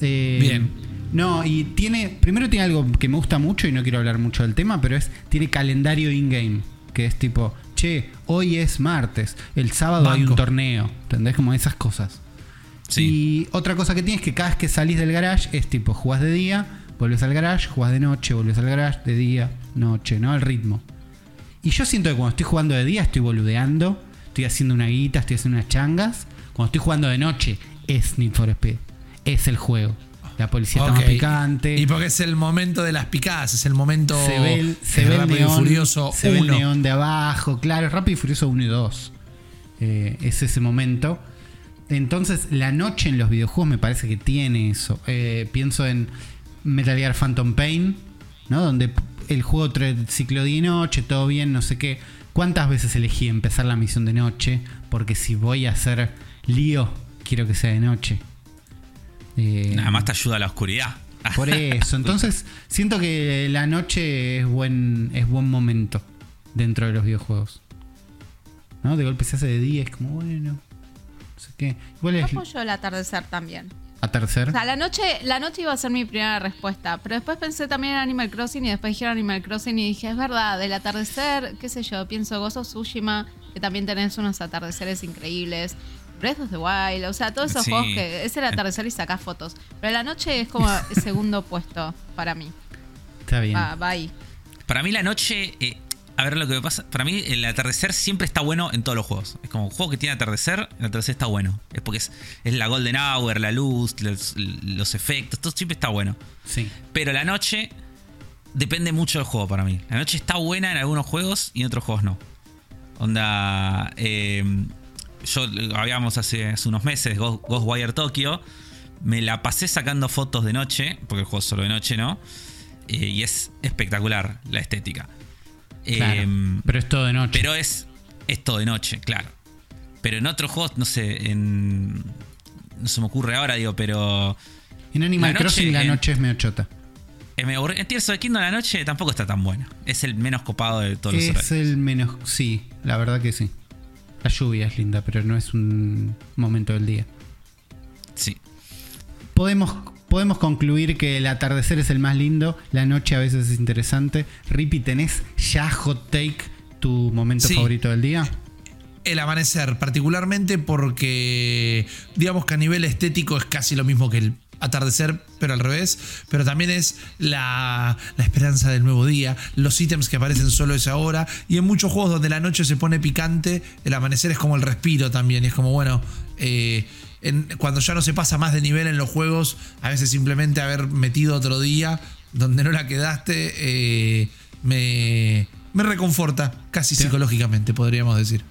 Eh, Bien. No, y tiene. Primero tiene algo que me gusta mucho y no quiero hablar mucho del tema, pero es. Tiene calendario in-game. Que es tipo, che, hoy es martes, el sábado hay un torneo. ¿Entendés? Como esas cosas. Sí. Y otra cosa que tienes es que cada vez que salís del garage es tipo, jugás de día, volvés al garage, jugás de noche, volvés al garage, de día, noche, ¿no? El ritmo. Y yo siento que cuando estoy jugando de día estoy boludeando, estoy haciendo una guita, estoy haciendo unas changas. Cuando estoy jugando de noche es Need for Speed, es el juego. La policía está Ok. más picante. Y porque es el momento de las picadas, es el momento. se ve el, se ve el Rápido y neón, Furioso se ve el 1. neón de abajo, claro, es Rápido y Furioso 1 y 2. Eh, es ese momento. Entonces, la noche en los videojuegos me parece que tiene eso. Eh, pienso en Metal Gear Phantom Pain, ¿no? Donde el juego trae ciclo día y noche, todo bien, no sé qué. ¿Cuántas veces elegí empezar la misión de noche? Porque si voy a hacer lío, quiero que sea de noche. Eh, Nada más te ayuda a la oscuridad. por eso. Entonces, siento que la noche es buen, es buen momento dentro de los videojuegos. ¿no? De golpe se hace de día, es como, bueno, no sé qué. Igual Yo es apoyo el atardecer también. Atardecer. O sea, la noche, la noche iba a ser mi primera respuesta, pero después pensé también en Animal Crossing y después dijeron Animal Crossing y dije, es verdad, el atardecer, qué sé yo, pienso Gozo Tsushima, que también tenés unos atardeceres increíbles. Breath of the Wild, o sea, todos esos Sí. juegos que es el atardecer y sacás fotos. Pero la noche es como el segundo puesto para mí. Está bien. Va, va ahí. Para mí la noche, eh, a ver lo que me pasa, para mí el atardecer siempre está bueno en todos los juegos. Es como un juego que tiene atardecer, el atardecer está bueno. Es porque es, es la golden hour, la luz, los, los efectos, todo siempre está bueno. Sí. Pero la noche depende mucho del juego para mí. La noche está buena en algunos juegos y en otros juegos no. Onda, eh, yo habíamos hace, hace unos meses Ghost- Ghostwire Tokyo. Me la pasé sacando fotos de noche, porque el juego es solo de noche, ¿no? Eh, y es espectacular la estética. Claro. Eh, pero es todo de noche. pero es, es todo de noche, claro. Pero en otros juegos, no sé, en. No se me ocurre ahora, digo, pero. en Animal la noche Crossing la en- noche es medio chota. Aburrido. En Tears of the Kingdom la noche tampoco está tan buena. Es el menos copado de todos los Es el menos. Sí, la verdad que sí. La lluvia es linda, pero no es un momento del día. Sí. Podemos, podemos concluir que el atardecer es el más lindo, la noche a veces es interesante. Rippy, ¿tenés ya hot take tu momento Sí. favorito del día? El amanecer, particularmente porque digamos que a nivel estético es casi lo mismo que el atardecer, pero al revés. Pero también es la, la esperanza del nuevo día, los ítems que aparecen solo esa hora. Y en muchos juegos donde la noche se pone picante, el amanecer es como el respiro también. Es como, bueno, eh, en- cuando ya no se pasa más de nivel en los juegos, a veces simplemente haber metido otro día donde no la quedaste, eh, me, me reconforta, casi Te- psicológicamente, podríamos decir.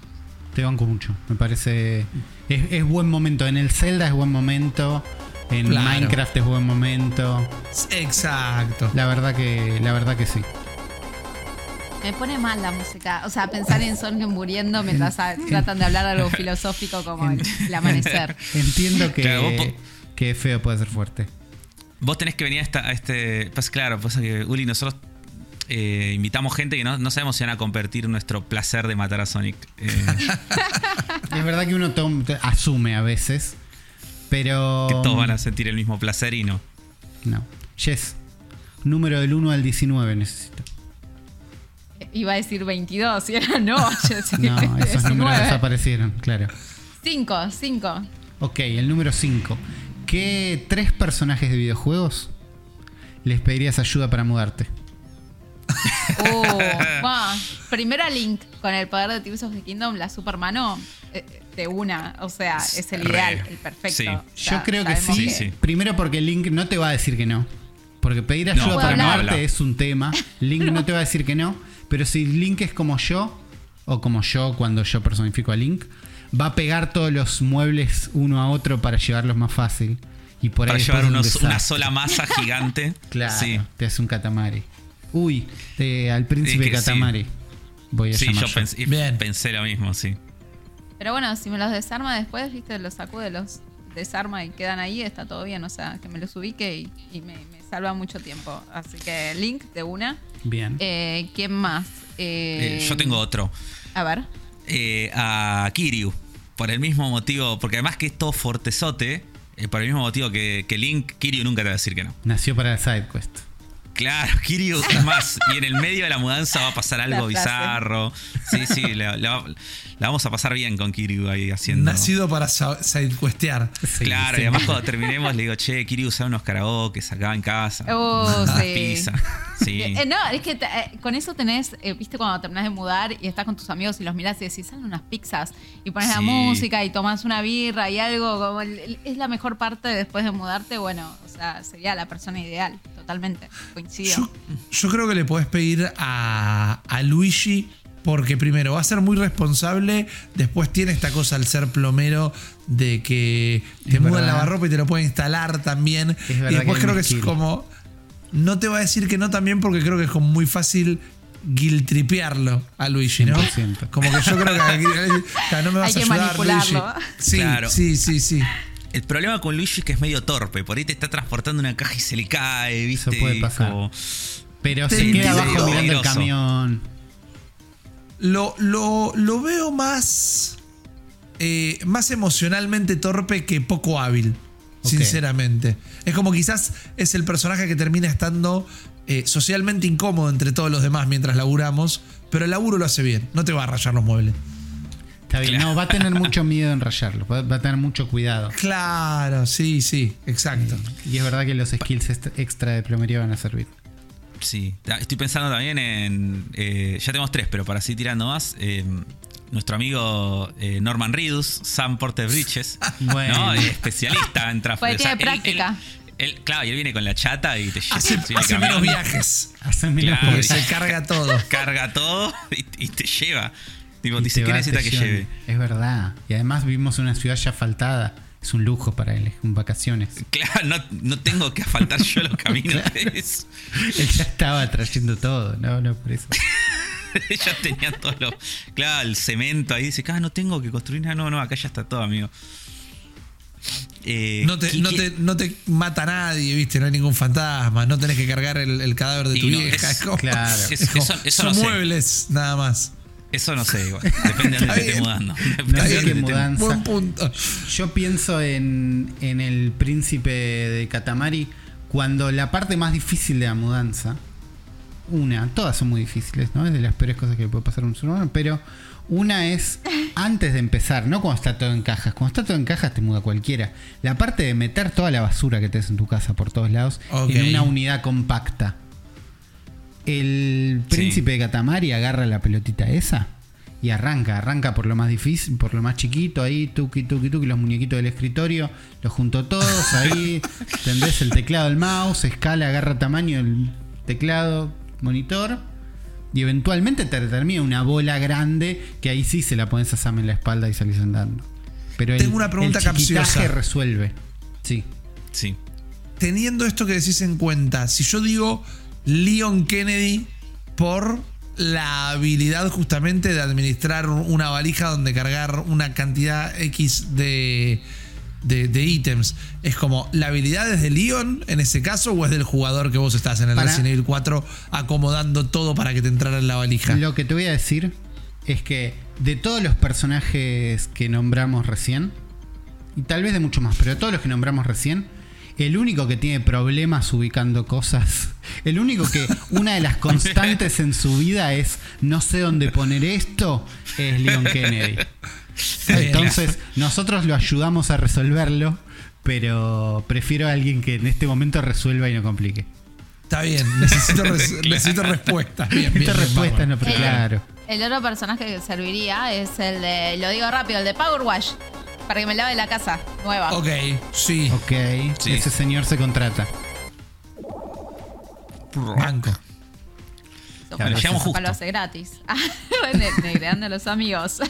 Te banco mucho. Me parece. Es, es buen momento. En el Zelda es buen momento. En Claro. Minecraft es buen momento. Exacto. La verdad que, la verdad que sí. Me pone mal la música. O sea, pensar en Sonic muriendo mientras tratan de hablar algo filosófico como el, el amanecer. Entiendo que, Claro, vos po- que feo puede ser fuerte. Vos tenés que venir a, esta- a este. Pues claro, pasa que Uli, nosotros eh, invitamos gente que no, no sabemos si van a convertir nuestro placer de matar a Sonic. Eh, Es verdad que uno asume a veces. Pero. que todos van a sentir el mismo placer y no. No. Yes. Número del 1 al 19 necesito. Iba a decir 22, y era no. yo sí, No, esos números 19. desaparecieron, claro. 5, 5. Ok, el número 5. ¿Qué tres personajes de videojuegos les pedirías ayuda para mudarte? Uh, primero a Link con el poder de Tears of the Kingdom, la supermano eh, de una. O sea, es el Re. ideal, el perfecto. Sí. O sea, Yo creo que sabemos sí. Sí, sí. Primero porque Link no te va a decir que no. Porque pedir ayuda No, para no habla. es un tema. Link no te va a decir que no. Pero si Link es como yo, o como yo cuando yo personifico a Link, va a pegar todos los muebles uno a otro para llevarlos más fácil. Y por Para ahí llevar es un unos- una sola masa gigante. Claro, Sí. te hace un catamari. Uy, al príncipe Es que sí. catamari. Voy a Sí, llamar yo yo. pensé, Bien. pensé lo mismo, sí. Pero bueno, si me los desarma después, viste, los sacude, los desarma y quedan ahí, está todo bien. O sea, que me los ubique y, y me, me salva mucho tiempo. Así que Link de una. Bien. Eh, ¿Quién más? Eh, Eh, yo tengo otro. A ver. Eh, a Kiryu. Por el mismo motivo. Porque además que es todo fortezote. eh, por el mismo motivo que, que Link, Kiryu nunca te va a decir que no. Nació para el side quest. Claro, Kiryu, es más, y en el medio de la mudanza va a pasar algo bizarro. Sí, sí, la, la- la vamos a pasar bien con Kiryu ahí haciendo. Nacido para sidequestear. Sí, claro, sí. y además cuando terminemos le digo, che, Kiryu usa unos karaoke acá en casa. Oh, unas sí. pizza. Sí. Eh, no, es que te- eh, con eso tenés, eh, viste, cuando terminás de mudar y estás con tus amigos y los mirás y decís, salen unas pizzas y pones la música y tomás una birra y algo, como el- el- es la mejor parte después de mudarte, bueno, sea, sería la persona ideal, totalmente, coincido. Yo, yo creo que le podés pedir a, a Luigi. Porque primero va a ser muy responsable, después tiene esta cosa al ser plomero de que te Es verdad. lavarropa y te lo puede instalar también. y después que creo que es como. No te va a decir que no también porque creo que es como muy fácil guiltripearlo a Luigi, ¿no? 100%. Como que yo creo que, no me vas Hay a que ayudar, Luigi. manipularlo. Sí, Claro. sí, sí, sí. El problema con Luigi es que es medio torpe. Por ahí te está transportando una caja y se le cae, ¿viste? Eso puede pasar. como- Pero se queda abajo mirando el camión. lo, lo, lo veo más. eh, más emocionalmente torpe que poco hábil. Sinceramente. Es como quizás es el personaje que termina estando eh, socialmente incómodo entre todos los demás mientras laburamos. Pero el laburo lo hace bien. No te va a rayar los muebles. Está bien, Claro. no, va a tener mucho miedo en rayarlo, va, va a tener mucho cuidado. Claro, sí, sí, exacto. Y es verdad que los skills extra de plomería van a servir. Sí, Ta- estoy pensando también en. eh, ya tenemos tres, pero para así tirando más. eh, nuestro amigo eh, Norman Reedus, Sam Porter Bridges, Bueno. ¿no? Eh, especialista en tráfico. Pues tiene práctica. Él, él- claro, y él viene con la chata y te lleva. Hace, hace menos viajes. Hacen menos Claro, cosas. se carga todo. Carga todo y, y te lleva. Y dice, ¿qué necesita que lleve? Es verdad. Y además vivimos en una ciudad ya asfaltada. Es un lujo para él, es un vacaciones. Claro, no, no tengo que asfaltar yo los caminos. Es- Él ya estaba trayendo todo, no, no, por eso. ya tenía todo lo. Claro, el cemento ahí. Dice, ah, no tengo que construir nada. No, no, acá ya está todo, amigo. Eh, No te, ¿qué- no, te, no te mata nadie, ¿viste? No hay ningún fantasma. No tenés que cargar el, el cadáver de tu no, vieja. es- es como- claro. es Es- como- eso- eso son no sé. muebles, nada más. Eso no sé, igual. Depende de dónde te estés mudando. No sé de qué mudanza. Buen punto. Yo pienso en, en el príncipe de Katamari cuando la parte más difícil de la mudanza, una, todas son muy difíciles, ¿no? Es de las peores cosas que le puede pasar a un ser humano, pero una es antes de empezar, no cuando está todo en cajas. Cuando está todo en cajas te muda cualquiera. La parte de meter toda la basura que tenés en tu casa por todos lados en una unidad compacta. El Sí. príncipe de Katamari agarra la pelotita esa y arranca, arranca por lo más difícil, por lo más chiquito, ahí, tuki, tuki, tuki, los muñequitos del escritorio, los junto todos, ahí, tendés el teclado, el mouse, escala, agarra tamaño el teclado, monitor, y eventualmente te termina una bola grande que ahí sí se la pones a Sam en la espalda y salís andando. Pero el, Tengo una pregunta el capciosa. resuelve. Sí. Sí. Teniendo esto que decís en cuenta, si yo digo Leon Kennedy por la habilidad justamente de administrar una valija donde cargar una cantidad X de, de, de ítems, ¿es como la habilidad es de Leon en ese caso o es del jugador que vos estás en el Para- Resident Evil 4 acomodando todo para que te entrara en la valija? Lo que te voy a decir es que de todos los personajes que nombramos recién, y tal vez de mucho más, pero de todos los que nombramos recién, el único que tiene problemas ubicando cosas, el único que una de las constantes en su vida es no sé dónde poner esto, es Leon Kennedy. Entonces, nosotros lo ayudamos a resolverlo, pero prefiero a alguien que en este momento resuelva y no complique. Está bien, necesito, res- necesito respuestas. Bien, bien, Esta bien, respuesta vamos. no, pero claro. El otro personaje que serviría es el de, lo digo rápido, el de Power Wash. Para que me lave la casa nueva. Ok, sí, Ok, Sí. ese señor se contrata. banco. Eso Claro, para- llegamos para justo. lo hace gratis. Ah, ne- Negreando a los amigos.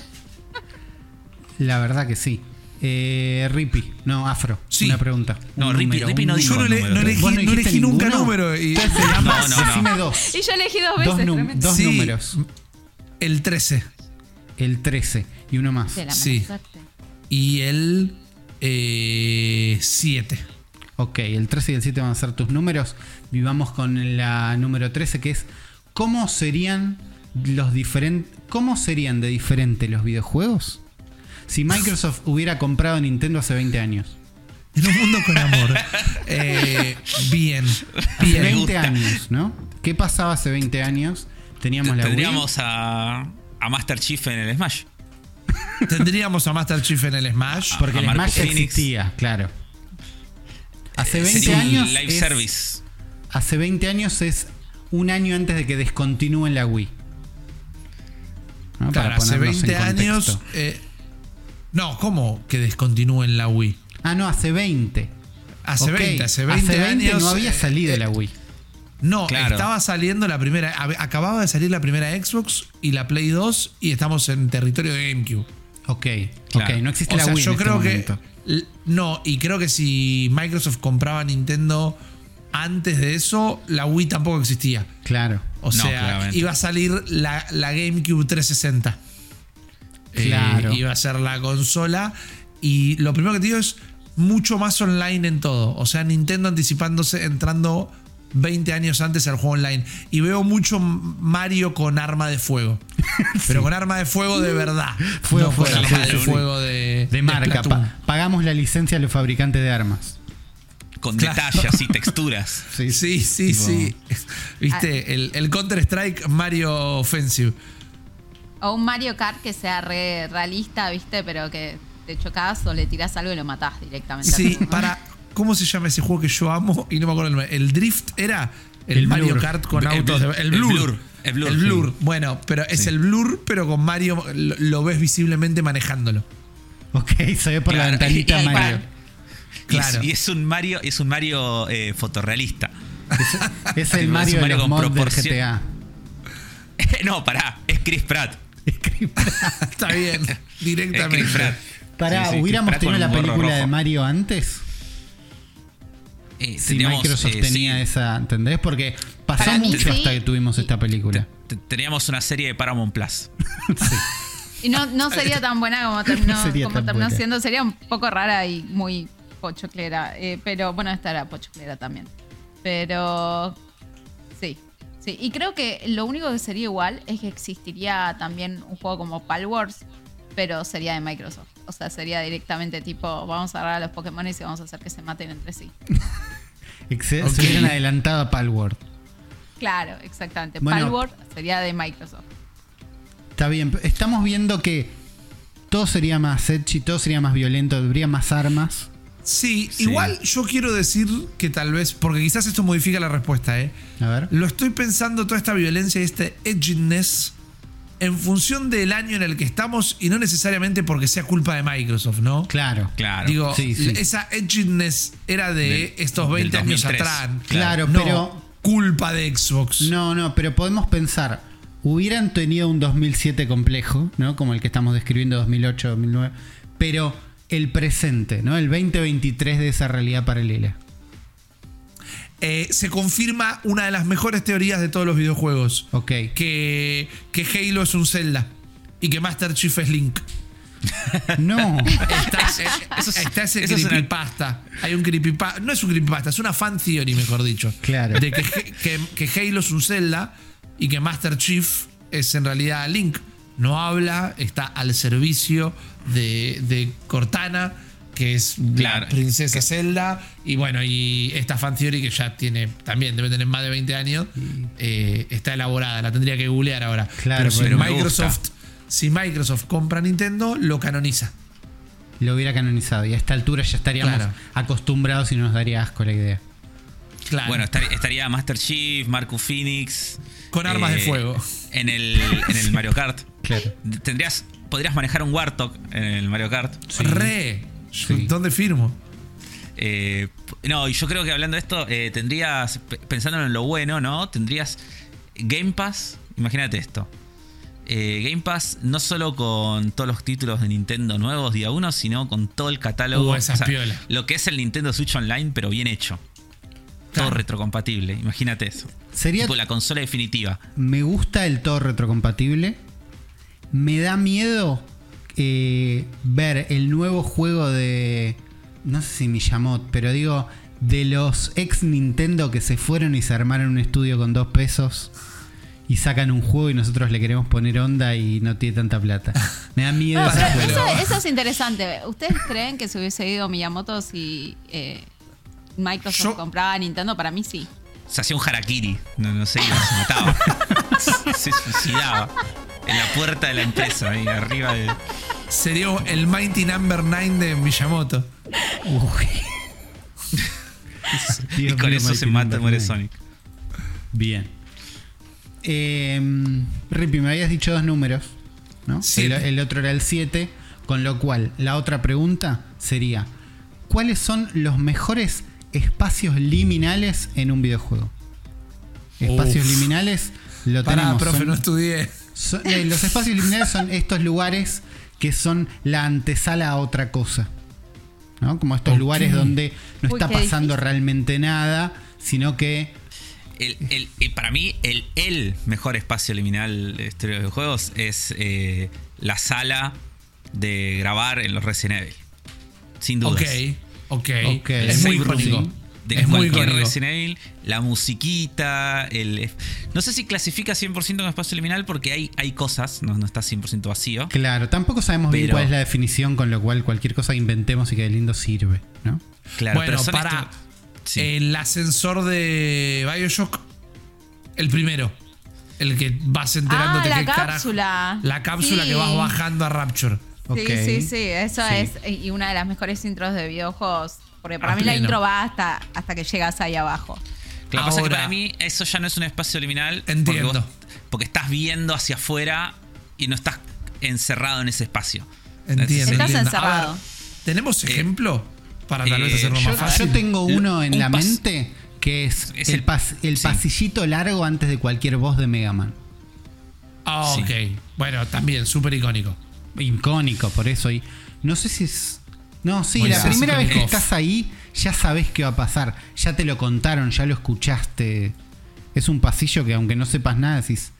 La verdad que sí. Eh, Rippy, no, Afro. Sí. Una pregunta. No, Un Rippy- número, Rippy un no dijo Yo no, le- número. no elegí, ¿Vos no no dijiste elegí nunca ninguno? número. Y Entonces, ambas, No, no, no. decime dos. Y yo elegí dos Dos, veces. tremendo. dos Sí. números. el 13 El 13 y uno más. De la Sí. suerte. Y el eh, 7. Ok, el 13 y el 7 van a ser tus números. Vivamos con la número 13 que es ¿Cómo serían los diferentes cómo serían de diferente los videojuegos si Microsoft hubiera comprado Nintendo hace 20 años? En un mundo con amor. Eh, bien, Hace bien. 20 gusta. años, ¿no? ¿Qué pasaba hace 20 años? Teníamos la Wii. Tendríamos a, a Master Chief en el Smash. Tendríamos a Master Chief en el Smash. Porque a el Marco Smash Phoenix. existía, claro. Hace 20 Sería un años. live es- service. Hace 20 años es un año antes de que descontinúen la Wii. ¿No? Claro, hace ponernos en 20 años. eh, no, ¿cómo que descontinúen la Wii? Ah, no, hace 20. Hace Ok, 20, hace 20 años. no había eh, salido eh, la Wii. No, Claro. estaba saliendo la primera. ab- Acababa de salir la primera Xbox y la Play 2 y estamos en territorio de GameCube. Ok, Claro. ok, no existe O la sea, Wii. yo en este creo que. No, y creo que si Microsoft compraba Nintendo antes de eso, la Wii tampoco existía. Claro. O No, sea, claramente. iba a salir la, la GameCube 360. Eh, Claro. iba a ser la consola. Y lo primero que te digo es mucho más online en todo. O sea, Nintendo anticipándose, entrando 20 años antes al juego online. Y veo mucho Mario con arma de fuego. Pero con arma de fuego de verdad. Fuego, no con fuego, arma sí, de sí. fuego de, De marca. Pa- pagamos la licencia a los fabricantes de armas. Con Claro. detalles y texturas. Sí, sí, sí. Tipo- Viste, el, el Counter-Strike Mario Offensive. O un Mario Kart que sea re realista, ¿viste? Pero que te chocas o le tirás algo y lo matás directamente. Sí, para. ¿Cómo se llama ese juego que yo amo? Y no me acuerdo el nombre. El Drift era el, El Mario Blur. Kart con El autos. De- el El Blur. Blur. El Blur, El sí. Bueno, pero es Sí. el Blur, pero con Mario lo, lo ves visiblemente manejándolo. Ok, se ve por la ventanita y- Mario. Y es- Claro. Y es, un Mario, es un Mario eh, fotorrealista. Es el Tipo, Mario, es Mario de los con del proporción- GTA. no, pará, es Chris Pratt. Está bien, Es Chris directamente. Pratt. Pará, Sí, sí, ¿hubiéramos Chris Pratt tenido la película de. Mario antes? Eh, Si teníamos, Microsoft eh, tenía sí, esa, ¿entendés? Porque pasó Para mí mucho sí. hasta que tuvimos esta película. te- Teníamos una serie de Paramount Plus. Y no, no sería tan buena como terminó, No sería como terminó buena. siendo. Sería un poco rara y muy pochoclera. eh, pero bueno, esta era pochoclera también. Pero sí, sí. Y creo que lo único que sería igual es que existiría también un juego como Pal Wars, pero sería de Microsoft. O sea, sería directamente tipo, vamos a agarrar a los Pokémon y vamos a hacer que se maten entre sí. Se hubieran adelantado a Palworld. Claro, exactamente. Bueno. Pal Wars sería de Microsoft. Está bien, estamos viendo que todo sería más edgy, todo sería más violento, habría más armas. Sí, Sí. igual yo quiero decir que tal vez, porque quizás esto modifica la respuesta, ¿eh? A ver. Lo estoy pensando toda esta violencia y este edginess en función del año en el que estamos y no necesariamente porque sea culpa de Microsoft, ¿no? Claro. Claro. Digo, Sí, sí. esa edginess era de estos del 20 años 2003. atrás. Claro, no pero- culpa de Xbox. No, no, pero podemos pensar, hubieran tenido un 2007 complejo, ¿no? Como el que estamos describiendo 2008, 2009, pero el presente, ¿no? El 2023 de esa realidad paralela. Eh, se confirma una de las mejores teorías de todos los videojuegos. Ok. Que, que Halo es un Zelda y que Master Chief es Link. No. Está, eso es- está ese eso es una- creepypasta. Hay un creepypasta. No es un creepypasta, es una fan theory, mejor dicho. Claro. De que, que, que Halo es un Zelda y que Master Chief es en realidad Link. No habla, está al servicio de, de Cortana, que es Claro. la princesa Zelda. Y bueno, y esta fan theory que ya tiene, también debe tener más de 20 años, eh, está elaborada. La tendría que googlear ahora. Claro, pero si pero Microsoft, si Microsoft compra Nintendo, lo canoniza. Lo hubiera canonizado y a esta altura ya estaríamos Claro. acostumbrados y no nos daría asco la idea. Claro. Bueno, estar- estaría Master Chief, Marcus Phoenix. eh, Con armas de fuego. En el, en el Mario Kart. Claro. Tendrías, podrías manejar un Warthog en el Mario Kart. Re. Sí. ¿Dónde firmo? Eh, no, y yo creo que hablando de esto, eh, tendrías, p- pensando en lo bueno, ¿no? Tendrías Game Pass. Imagínate esto. Eh, Game Pass no solo con todos los títulos de Nintendo nuevos día uno, sino con todo el catálogo. Uh, esa es piola. Lo que es el Nintendo Switch Online, pero bien hecho. Todo retrocompatible. Imagínate eso. Sería Tipo la consola definitiva. Me gusta el todo retrocompatible. Me da miedo eh, ver el nuevo juego de. No sé si Miyamoto, pero digo. De los ex Nintendo que se fueron y se armaron un estudio con dos pesos. Y sacan un juego y nosotros le queremos poner onda y no tiene tanta plata. Me da miedo No, ese pero juego. eso, eso es interesante. ¿Ustedes creen que se hubiese ido Miyamoto si eh, Microsoft Yo- compraba a Nintendo? Para mí sí. Se hacía un harakiri. No, no sé, se mataba. se suicidaba. En la puerta de la empresa, ahí arriba de. Sería el Mighty Number 9 de Miyamoto. Uy. y con mío, eso Mighty se mata, muere. Sonic. Bien. Eh, Rippy, me habías dicho dos números, ¿no? El, el otro era el 7, con lo cual la otra pregunta sería, ¿cuáles son los mejores espacios liminales en un videojuego? Espacios Uf. liminales lo Pará, tenemos. profe, son- no estudié. Son- eh, los espacios liminales son estos lugares que son la antesala a otra cosa. ¿no? Como estos lugares donde no Uy, está pasando realmente nada, sino que El, el- para mí, el, el mejor espacio liminal de historia de juegos es eh, la sala de grabar en los Resident Evil. Sin dudas. Ok, ok. Ok. Es muy icónico. De Es muy cualquier icónico. Resident Evil, la musiquita, el... No sé si clasifica 100% en espacio liminal porque hay, hay cosas, no, no está 100% vacío. Claro, tampoco sabemos bien cuál es la definición, con lo cual cualquier cosa que inventemos y que lindo sirve, ¿no? Claro, bueno, pero para sí. el ascensor de Bioshock, el primero. El que vas enterándote Ah, la carajo- cápsula. La cápsula Sí. que vas bajando a Rapture. Sí, sí, sí, eso Sí. es y una de las mejores intros de videojuegos. Porque para A mí la intro va hasta, hasta que llegas ahí abajo. Claro, pasa que Ahora- para mí eso ya no es un espacio liminal. Entiendo. Porque, vos- porque estás viendo hacia afuera y no estás encerrado en ese espacio. Entiendo. Estás entiendo. encerrado. Ver, ¿Tenemos ejemplo? Para tal eh, vez hacerlo yo- más Yo, fácil. yo tengo uno en Un la mente que es, Es el, el- pas- el sí. pasillito largo antes de cualquier voz de Mega Man. Ah, Sí. ok. Bueno, también, súper icónico. Icónico, por eso. Y no sé si es. No, sí, la primera vez que estás ahí, ya sabes qué va a pasar. Ya te lo contaron, ya lo escuchaste. Es un pasillo que, aunque no sepas nada, decís.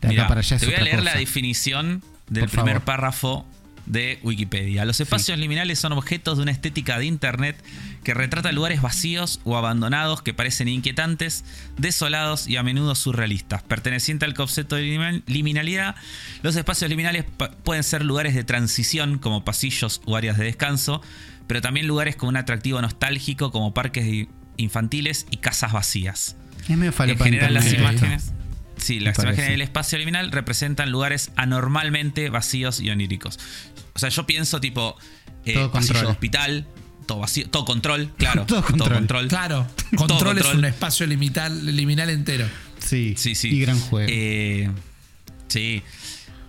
De acá Mirá, para allá es te voy a leer cosa. la definición del Por primer favor. párrafo de Wikipedia. Los espacios liminales son objetos de una estética de Internet que retrata lugares vacíos o abandonados que parecen inquietantes, desolados y a menudo surrealistas. Perteneciente al concepto de limin- liminalidad, los espacios liminales pueden ser lugares de transición como pasillos o áreas de descanso, pero también lugares con un atractivo nostálgico como parques infantiles y casas vacías. Es medio En general, las esto. imágenes. Sí, las imágenes del espacio liminal representan lugares anormalmente vacíos y oníricos. O sea, yo pienso tipo eh, Todo pasillo control. de hospital, todo vacío, todo control, claro. Todo control. Claro, Todo control es un espacio limital, liminal entero. Sí, Sí, sí. Y gran juego. Eh, sí.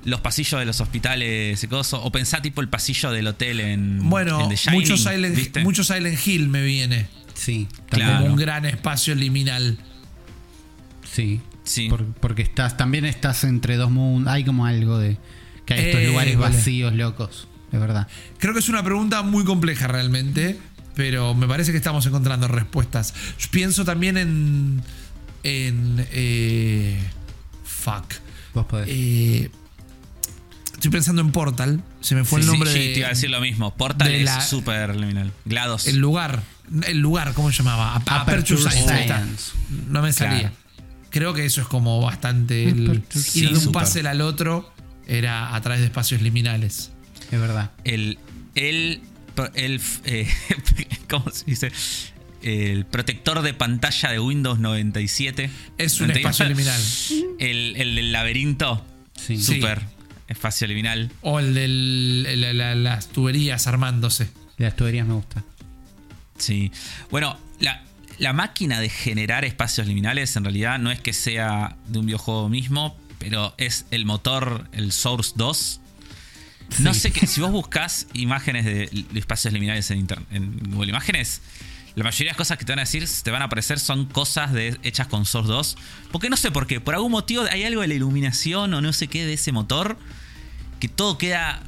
Los pasillos de los hospitales y cosas. O pensá tipo el pasillo del hotel en. Bueno, en The Shining, mucho Silent, mucho Silent Hill me viene. sí, Claro. Como un gran espacio liminal. Sí. Sí. Por- porque estás, también estás entre dos mundos. Hay como algo de. Que hay estos Eh, lugares vale. vacíos, locos. Es verdad. Creo que es una pregunta muy compleja realmente, pero me parece que estamos encontrando respuestas. Yo pienso también en. en. eh, fuck. Vos podés. Eh, estoy pensando en Portal. Se me fue Sí, el sí, nombre sí, de. te iba a decir lo mismo. Portal de es la- súper liminal. GLaDOS. El lugar. El lugar, ¿cómo se llamaba? Ap- Aperture, Aperture Science. No me salía. Claro. Creo que eso es como bastante. El, ir Sí, de un pase al otro era a través de espacios liminales. Es verdad. el, el, el, eh, ¿cómo se dice? El protector de pantalla de Windows 97. Es un 99. espacio liminal. El, el del laberinto. Sí. Super espacio liminal. O el de la- la- las tuberías armándose. Las tuberías me gusta. Sí. Bueno, la, la máquina de generar espacios liminales en realidad no es que sea de un videojuego mismo, pero es el motor, el Source 2. No Sí. sé que si vos buscas imágenes de, espacios liminales en, internet, en Google Imágenes, la mayoría de las cosas que te van a decir, te van a aparecer son cosas de, hechas con Source 2. Porque no sé por qué, por algún motivo hay algo de la iluminación o no sé qué de ese motor que todo queda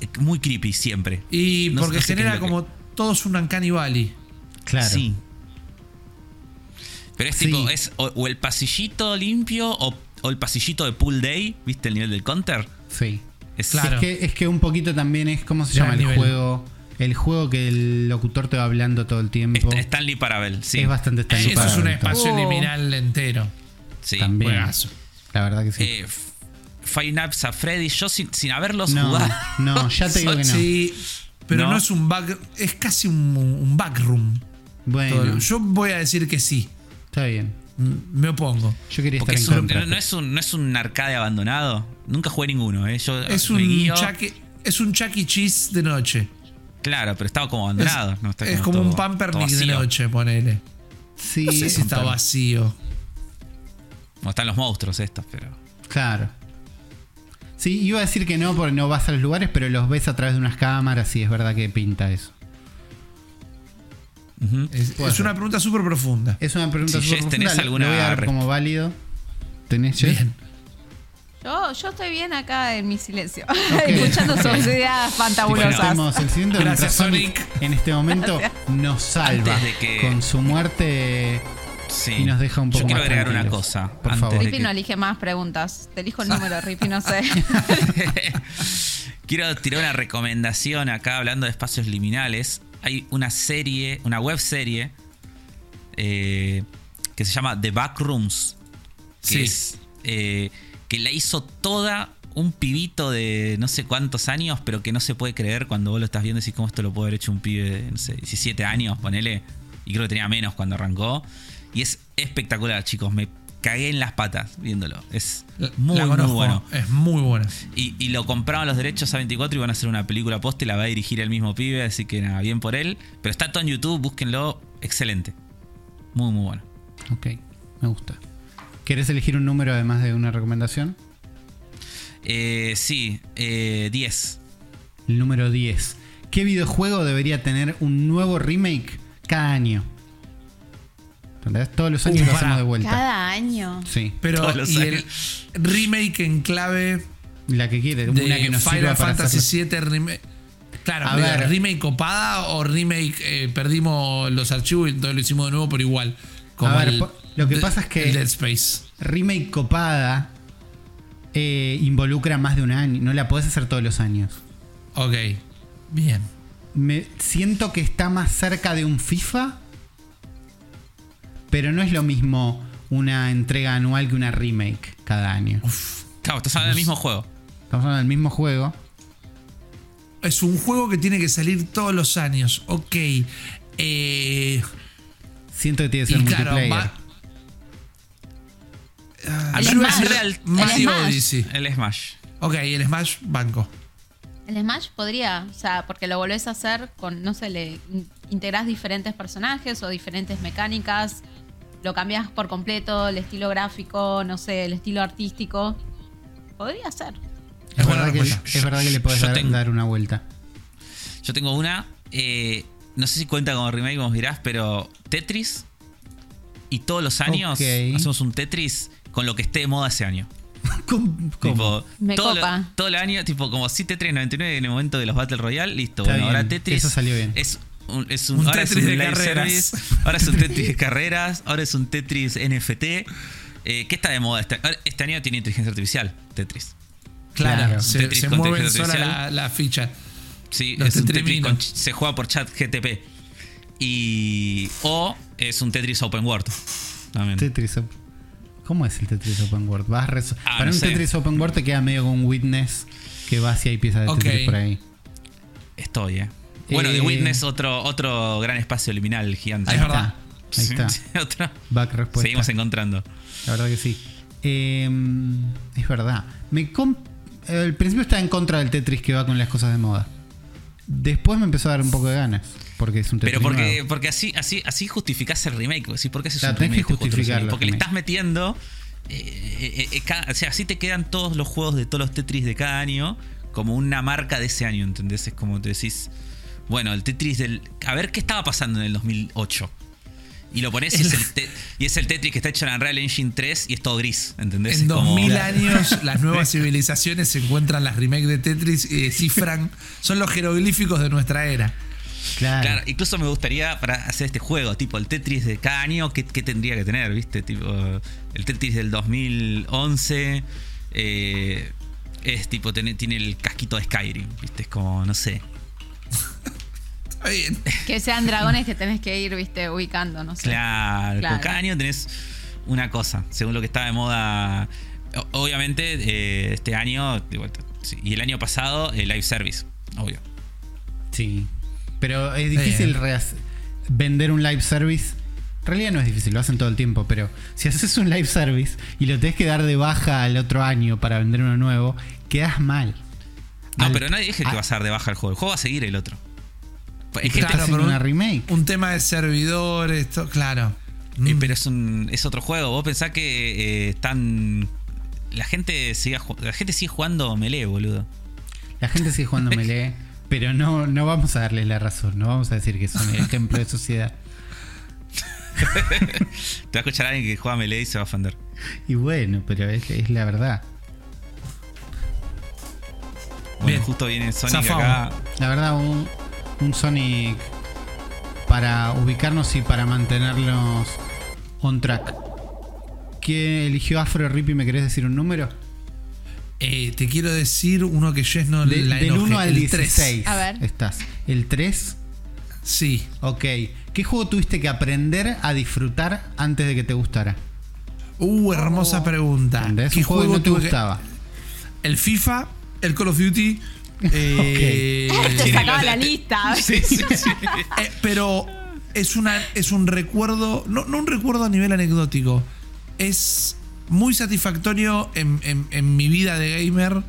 eh, muy creepy siempre. Y No- porque qué genera que- como todos un Uncanny Valley. Claro. Sí. Pero es Sí. tipo, es o, o el pasillito limpio o, o el pasillito de Pool Day, ¿viste el nivel del counter? Sí. Es, Claro. Es, que, es que un poquito también es. ¿Cómo se Ya, llama el nivel. juego? El juego que el locutor te va hablando todo el tiempo. Est- Stanley Parable, sí. Es bastante Stanley Eso es un espacio Oh. liminal entero. Sí. También. Juegazo. La verdad que sí. Eh, Five Nights at Freddy, yo sin, sin haberlos no, jugado. no, ya te digo que no. Sí, pero no, No. es un back. Es casi un, un backroom. Bueno, Todo. Yo voy a decir que sí. está bien. M- Me opongo. Yo quería Porque estar es en un- contra. no, no es un, no es un arcade abandonado. Nunca jugué ninguno, ¿eh? Yo Es un, guío- Chuck, E- es un Chuck E. Cheese de noche. Claro, pero estaba como abandonado. Es, ¿no? Está es como todo- un pampernick de noche, ponele. Sí, No sé si está vacío. Como están los monstruos estos, pero. Claro. Sí, iba a decir que no porque no vas a los lugares, pero los ves a través de unas cámaras y es verdad que pinta eso. Es, una pregunta súper profunda. Es una pregunta Si, súper Jess, ¿tenés profunda, alguna voy a dar resp- como válido. ¿Tenés, Jess? Bien. Yo, yo estoy bien acá en mi silencio, escuchando sus ideas fantabulosas. Hacemos el siguiente Gracias, mientras Sonic, Sonic. en este momento nos salva Antes de que- con su muerte Sí. y nos deja un poco Yo quiero más agregar una cosa. Por antes favor. que- no elige más preguntas. Te elijo el número, Rippy, no sé. Quiero tirar una recomendación acá hablando de espacios liminales. Hay una serie, una web serie eh, que se llama The Backrooms. Que Sí. es. eh, que la hizo toda un pibito de no sé cuántos años, pero que no se puede creer cuando vos lo estás viendo y decís cómo esto lo puede haber hecho un pibe de, no sé, 17 años, ponele. Y creo que tenía menos cuando arrancó. Y es espectacular, chicos. Me cagué en las patas viéndolo. Es muy, muy bueno. Es muy buena. Y, y lo compraban los derechos a 24 y van a hacer una película post y la va a dirigir el mismo pibe, así que nada, bien por él. Pero está todo en YouTube, búsquenlo, excelente. Muy, muy bueno. Ok, me gusta. ¿Querés elegir un número además de una recomendación? Eh, sí, eh, 10. El número 10. ¿Qué videojuego debería tener un nuevo remake cada año? ¿Entendés? Todos los años lo hacemos de vuelta. Cada año. Sí, Pero Todos los y el remake en clave la que quiere, de una que nos sirva Final para Fantasy. VII remake. Claro, A ver. remake copada o remake eh, perdimos los archivos y entonces lo hicimos de nuevo, pero igual. Como A ver, el- lo que pasa es que- el Dead Space. Remake copada eh, involucra más de un año. No la podés hacer todos los años. Ok. Bien. Me siento que está más cerca de un FIFA. Pero no es lo mismo una entrega anual que una remake cada año. Claro, estás hablando del mismo juego. Estamos hablando del mismo juego. Es un juego que tiene que salir todos los años. Ok. Eh, Siento que tiene que ser y claro, multiplayer. Ah, El Smash. El Mario Smash. Odyssey. El Smash. Ok, el Smash Banco. El Smash podría, o sea, porque lo volvés a hacer con, no sé, le in- integrás diferentes personajes o diferentes mecánicas, lo cambias por completo, el estilo gráfico, no sé, el estilo artístico. Podría ser. Es, verdad que, es verdad que le podés Yo dar, tengo- dar una vuelta. Yo tengo una. eh, no sé si cuenta como remake, como dirás, pero Tetris. Y todos los años hacemos un Tetris con lo que esté de moda ese año. ¿Cómo? Tipo, Me todo, copa. Lo, todo el año, tipo, como si Tetris 99 en el momento de los Battle Royale, listo. Está bueno, bien, ahora Tetris. eso salió bien. Es un, es un, Un ahora Tetris es un de carreras. service, ahora es un Tetris de carreras, ahora es un Tetris NFT. Eh, ¿Qué está de moda? Este, este año tiene inteligencia artificial, Tetris. Claro, Claro. se, Tetris se con mueven sola la, ficha. Sí, Los es un Tetris con, se juega por chat GTP. Y. O es un Tetris Open World. También. Tetris ¿Cómo es el Tetris Open World? Vas Ah, Para no un sé. Tetris Open World te queda medio con un Witness que va hacia hay piezas de. Tetris por ahí. Estoy, eh. Bueno, Eh, The Witness, otro, otro gran espacio liminal gigante. Es Ahí verdad. está. Ahí está. Otro. Back respuesta. Seguimos encontrando. La verdad que sí. Eh, es verdad. Me al principio estaba en contra del Tetris que va con las cosas de moda. Después me empezó a dar un poco de ganas. Porque es un Tetris Pero porque, nuevo. porque así, así, así justificás el remake. ¿sí? ¿Por qué haces un remake de juego justificar remake? los Porque le estás metiendo. eh, eh, eh, cada- o sea, así te quedan todos los juegos de todos los Tetris de cada año como una marca de ese año, ¿entendés? Es como te decís. Bueno, el Tetris del. A ver qué estaba pasando en el 2008. Y lo pones y es, el te- y es el Tetris que está hecho en Unreal Engine 3 y es todo gris, ¿entendés? En Es como- 2000 años, las nuevas civilizaciones se encuentran las remakes de Tetris y descifran. Son los jeroglíficos de nuestra era. Claro. Claro, incluso me gustaría para hacer este juego, tipo el Tetris de cada año, ¿qué, qué tendría que tener? ¿Viste? Tipo, el Tetris del 2011 eh, es tipo, tiene, tiene el casquito de Skyrim, ¿viste? Es como, no sé. Que sean dragones que tenés que ir, viste, ubicando, no sé. Claro, Claro. cada año tenés una cosa, según lo que está de moda. Obviamente, eh, este año, y el año pasado, el live service, obvio. Sí. Pero es difícil Eh. vender un live service. En realidad no es difícil, lo hacen todo el tiempo, pero si haces un live service y lo tenés que dar de baja al otro año para vender uno nuevo, quedas mal. No, Al- pero nadie dije que a- va a ser de baja el juego. El juego va a seguir el otro. Es que este- haciendo una remake. Un tema de servidores, to- claro. Eh, Mm. pero es un es otro juego. Vos pensás que eh, están. La gente sigue la gente sigue jugando melee, boludo. La gente sigue jugando melee, pero no, no vamos a darles la razón, no vamos a decir que son el ejemplo de sociedad. Te va a escuchar alguien que juega melee y se va a ofender. Y bueno, pero es, es la verdad. Bueno, Bien. justo viene Sonic acá. La verdad, un, un Sonic para ubicarnos y para mantenernos on track. ¿Quién eligió Afro Rippy? ¿Me querés decir un número? Eh, te quiero decir uno que Jess no De- la del enoje, 1 al el 16. tres. A ver. Estás. El 3 Sí. Ok. ¿Qué juego tuviste que aprender a disfrutar antes de que te gustara? Uh, hermosa pregunta. ¿Entendés? ¿Qué Un juego que no te que- gustaba. El FIFA, el Call of Duty. Eh, Te Tiene sacaba la lista. Sí, sí, sí. eh, pero es, una, es un recuerdo, no, no un recuerdo a nivel anecdótico, es muy satisfactorio en, en- en mi vida de gamer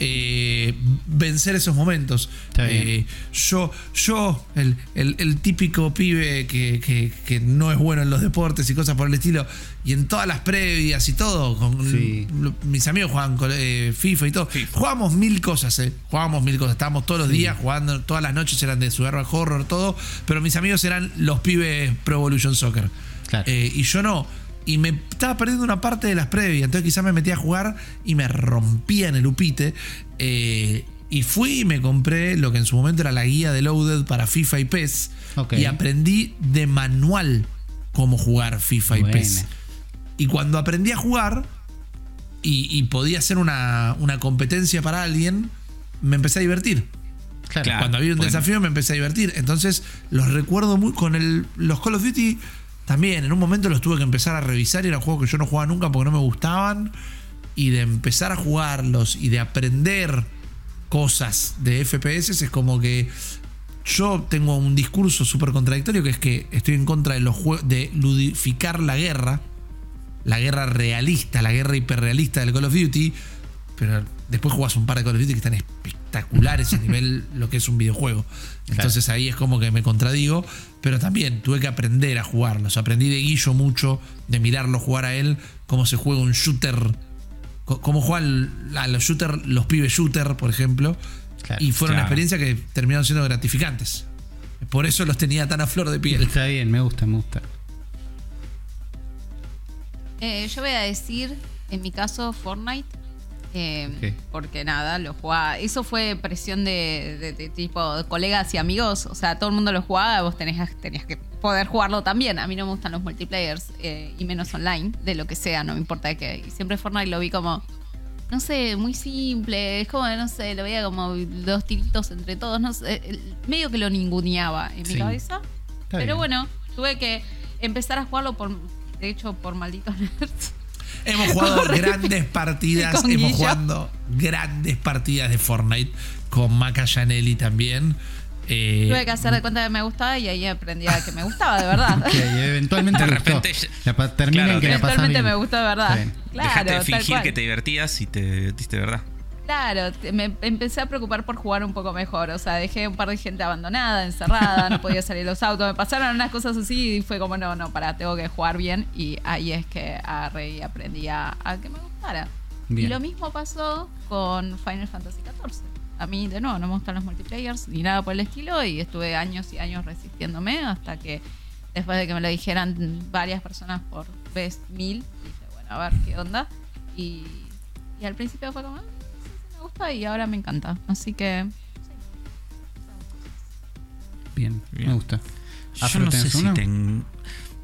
eh, vencer esos momentos. Eh, yo, yo el, el- el típico pibe que, que- que no es bueno en los deportes y cosas por el estilo, y en todas las previas y todo, con Sí. mis amigos juegan con, eh, FIFA y todo. Jugábamos mil cosas, eh. Jugábamos mil cosas. Estábamos todos los días jugando, todas las noches eran de Survival Horror, todo. Pero mis amigos eran los pibes Pro Evolution Soccer. Claro. Eh, y yo no. Y me estaba perdiendo una parte de las previas. Entonces quizás me metía a jugar y me rompía en el upite. Eh, y fui y me compré lo que en su momento era la guía de Loaded para FIFA y PES. Y aprendí de manual cómo jugar FIFA y. PES. Y cuando aprendí a jugar y, y podía hacer una, una competencia para alguien, me empecé a divertir. Claro. Claro. Cuando había un bueno. desafío me empecé a divertir. Entonces los recuerdo muy con el, los Call of Duty. También en un momento los tuve que empezar a revisar y eran juegos que yo no jugaba nunca porque no me gustaban. Y de empezar a jugarlos y de aprender cosas de FPS es como que yo tengo un discurso súper contradictorio que es que estoy en contra de los jue- de ludificar la guerra, la guerra realista, la guerra hiperrealista del Call of Duty, pero después jugás un par de Call of Duty que están espectaculares a nivel lo que es un videojuego. Entonces ahí es como que me contradigo, pero también tuve que aprender a jugarlos. Aprendí de Guillo mucho, de mirarlo jugar a él, cómo se juega un shooter, cómo juegan a los shooter, los pibes shooter, por ejemplo. Claro, y fueron una claro. experiencia que terminaron siendo gratificantes. Por eso los tenía tan a flor de piel. Está bien, me gusta, me gusta. Eh, yo voy a decir, en mi caso, Fortnite. Eh. Porque nada, lo jugaba. Eso fue presión de, de- de tipo de colegas y amigos. O sea, todo el mundo lo jugaba, vos tenías, tenías que poder jugarlo también. A mí no me gustan los multiplayers eh, y menos online, de lo que sea, no me importa de qué. Y siempre Fortnite lo vi como, no sé, muy simple. Es como, no sé, lo veía como dos tiritos entre todos. No sé, medio que lo ninguneaba en mi Sí. cabeza. Está Pero bien. bueno, tuve que empezar a jugarlo por, de hecho, por malditos nerds. Hemos jugado Corre. grandes partidas, hemos Guillo. jugando grandes partidas de Fortnite con Maca Janelli también. Eh, Tuve que hacer de cuenta que me gustaba y ahí aprendí a que me gustaba, de verdad. Que eventualmente De te gustó. repente ya- La pa- termina Claro, en que Eventualmente bien. me gustó de verdad. Claro, Dejaste de tal fingir cual. que te divertías y te divertiste de verdad. Claro, me empecé a preocupar por jugar un poco mejor. O sea, dejé un par de gente abandonada, encerrada, no podía salir los autos. Me pasaron unas cosas así y fue como, no, no, para, tengo que jugar bien. Y ahí es que agarré y aprendí a, a que me gustara. Bien. Y lo mismo pasó con Final Fantasy XIV. A mí, de nuevo, no me gustan los multiplayers ni nada por el estilo. Y estuve años y años resistiéndome hasta que después de que me lo dijeran varias personas por vez mil, dije, bueno, a ver qué onda. Y, y al principio fue como, "Ah, me gusta y ahora me encanta. Así que Bien, Bien. me gusta. Yo no sé ¿tenés si ten-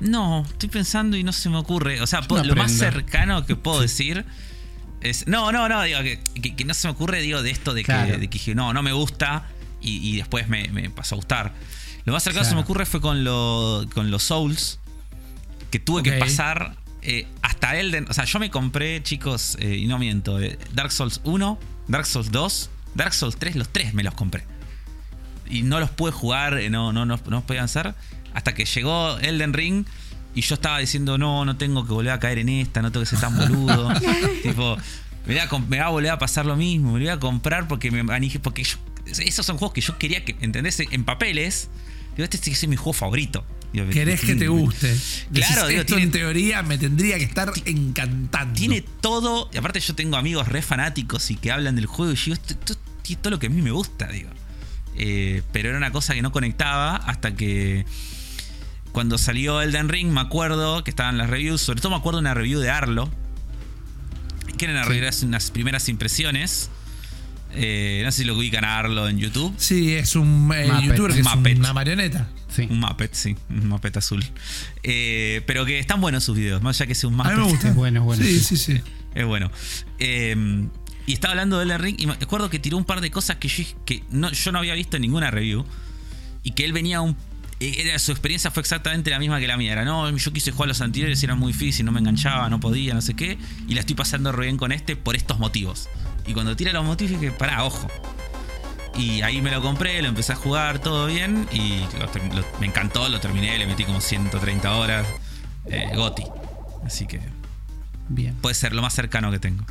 No, estoy pensando y no se me ocurre. O sea, no lo más cercano que puedo decir es. No, no, no, digo que, que- que no se me ocurre, digo, de esto de que, Claro. de que dije, no, no me gusta y, y después me, me pasó a gustar. Lo más cercano que se me Claro. ocurre fue con, lo, con los Souls, que tuve que pasar eh, hasta Elden. O sea, yo me compré, chicos, eh, y no miento, eh, Dark Souls 1, Dark Souls 2, Dark Souls 3, los tres me los compré y no los pude jugar, eh, no, no, no, no podía avanzar. Hasta que llegó Elden Ring y yo estaba diciendo, no, no tengo que volver a caer en esta, no tengo que ser tan boludo. tipo, me voy, a, comp- me va a volver a pasar lo mismo, me lo voy a comprar porque me manije, porque yo- esos son juegos que yo quería que, ¿entendés? En papeles, digo, este que ser mi juego favorito. Querés que te guste. Claro, digo, esto tiene- en teoría me tendría que estar encantando. Tiene todo, y aparte yo tengo amigos re fanáticos y que hablan del juego y yo digo, esto, esto tiene todo lo que a mí me gusta, digo. Eh, pero era una cosa que no conectaba hasta que cuando salió Elden Ring me acuerdo que estaban las reviews, sobre todo me acuerdo de una review de Arlo, que eran unas, unas primeras impresiones. Eh, no sé si lo ubican a Arlo en YouTube. Sí, es un eh, Muppet. youtuber que es Muppet. una marioneta. Sí. Un Muppet, sí, un Muppet azul. Eh, pero que están buenos sus videos, más allá que sea un A Muppet. mí me gusta. Es bueno, es bueno. Sí, sí, sí. Es bueno. Eh, y estaba hablando de Elden Ring y me acuerdo que tiró un par de cosas que yo, que no, yo no había visto en ninguna review. y que él venía un. eh, Era, su experiencia fue exactamente la misma que la mía. Era, no, yo quise jugar los anteriores y era muy difícil, no me enganchaba, no podía, no sé qué. Y la estoy pasando re bien con este por estos motivos. Y cuando tira los motivos dije, pará, ojo. Y ahí me lo compré, lo empecé a jugar, todo bien. Y lo ter- lo- me encantó, lo terminé, le metí como 130 horas. Eh, Goti. Así que Bien. puede ser lo más cercano que tengo.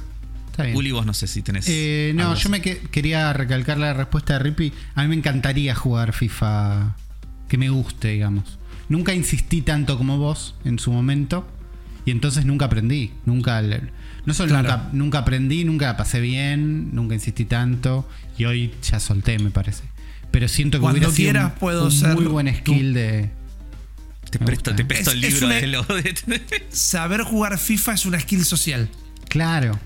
Está bien. Uli, vos no sé si tenés. Eh, no, yo me que- quería recalcar la respuesta de Rippy. A mí me encantaría jugar FIFA que me guste, digamos. Nunca insistí tanto como vos en su momento. Y entonces nunca aprendí. Nunca. le- No solo Claro. nunca, nunca aprendí, nunca la pasé bien, nunca insistí tanto. Y hoy ya solté, me parece. Pero siento que Cuando hubiera sido quieras un, puedo un ser muy buen skill de. Te presto, gusta. te presto Es- el libro una- de lo. Saber jugar FIFA es una skill social. Claro.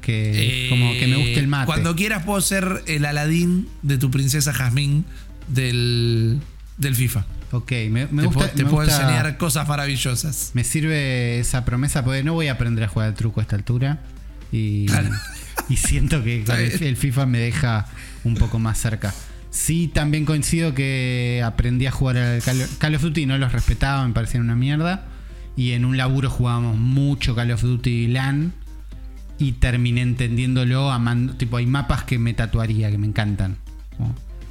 Que como que me guste el mate. Cuando quieras puedo ser el Aladín de tu princesa Jazmín del, del FIFA. Ok, me, me te gusta. puedo, te me puedo gusta- enseñar cosas maravillosas. Me sirve esa promesa porque no voy a aprender a jugar al truco a esta altura. Y, Claro. Y siento que con el, FIFA me deja un poco más cerca. Sí, también coincido que aprendí a jugar al Call, of Duty y no los respetaba, me parecían una mierda. Y en un laburo jugábamos mucho Call of Duty LAN. Y terminé entendiéndolo, amando. Tipo, hay mapas que me tatuaría, que me encantan.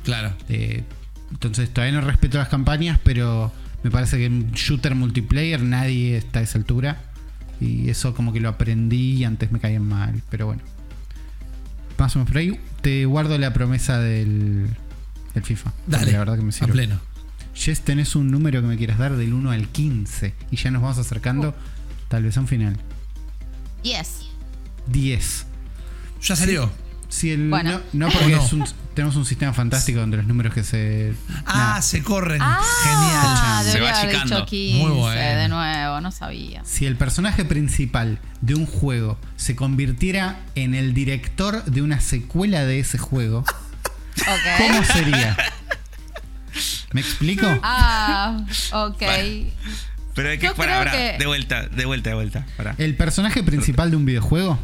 Claro. eh, entonces todavía no respeto las campañas, pero me parece que en shooter multiplayer nadie está a esa altura. Y eso como que lo aprendí y antes me caían mal. Pero bueno. Más o menos por ahí. Te guardo la promesa del, del FIFA. Dale. La verdad que me a sirve. pleno. Jess, tenés un número que me quieras dar del 1 al 15. Y ya nos vamos acercando tal vez a un final. Yes. 10. Ya salió. Si el, Bueno. no, no porque ¿O no? es un- tenemos un sistema fantástico donde los números que se... Ah, Nah. se corren. Ah, Genial. Se va achicando. dicho 15 Muy bueno. de nuevo, no sabía. Si el personaje principal de un juego se convirtiera en el director de una secuela de ese juego. ¿cómo sería? ¿Me explico? Ah, ok. Pero hay que. Yo que- de vuelta, de vuelta, de vuelta. El personaje principal de un videojuego,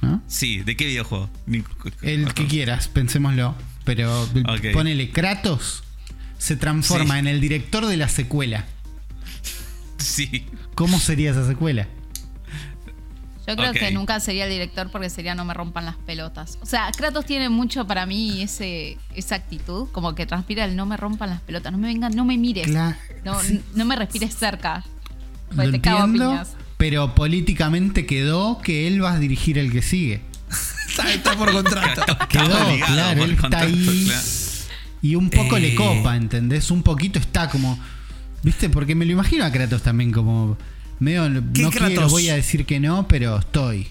¿no? Sí, ¿de qué videojuego? Ni- El que quieras, pensémoslo. Pero Ok. ponele Kratos, se transforma Sí. en el director de la secuela. Sí. ¿Cómo sería esa secuela? Yo creo que nunca sería el director porque sería no me rompan las pelotas. O sea, Kratos tiene mucho para mí ese, esa actitud, como que transpira el no me rompan las pelotas, no me vengan, no me mires, Cla- no, sí. no me respires cerca. Lo Pues te cago a piñas. Pero políticamente quedó que él va a dirigir el que sigue. Está, está por contrato. Quedó, claro, él está contrato, ahí. claro. Y un poco Eh. le copa, ¿entendés? Un poquito está como. ¿Viste? Porque me lo imagino a Kratos también como. Medio, ¿Qué no quiero, Kratos? voy a decir que no, pero estoy.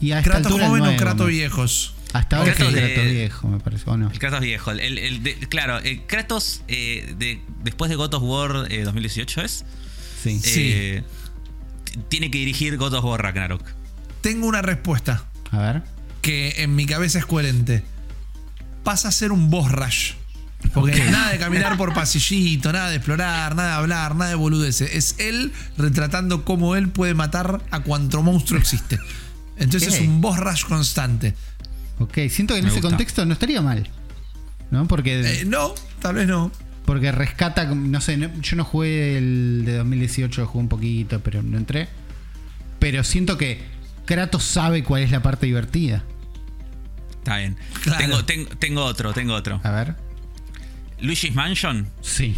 Y a esta Kratos joven o Kratos me- viejos. Hasta ahora es el Kratos de- Kratos viejo, me parece. ¿O no? El Kratos viejo. El, el de- claro, el Kratos eh, de, después de God of War eh, 2018 es. Sí. Sí. Tiene que dirigir God of War Ragnarok. Tengo una respuesta A ver. que en mi cabeza es coherente. Pasa a ser un boss rush. Porque nada de caminar por pasillito, nada de explorar, nada de hablar, nada de boludeces. Es él retratando cómo él puede matar a cuanto monstruo existe. Entonces es un boss rush constante. Ok, siento que en Me ese gusta. contexto no estaría mal. ¿No? Porque, Eh, no, tal vez no. Porque rescata, no sé, no- yo no jugué el de 2018, jugué un poquito, pero no entré. Pero siento que Kratos sabe cuál es la parte divertida. Está bien. Claro. Tengo, tengo, tengo otro, tengo otro. A ver. Luigi's Mansion. Sí.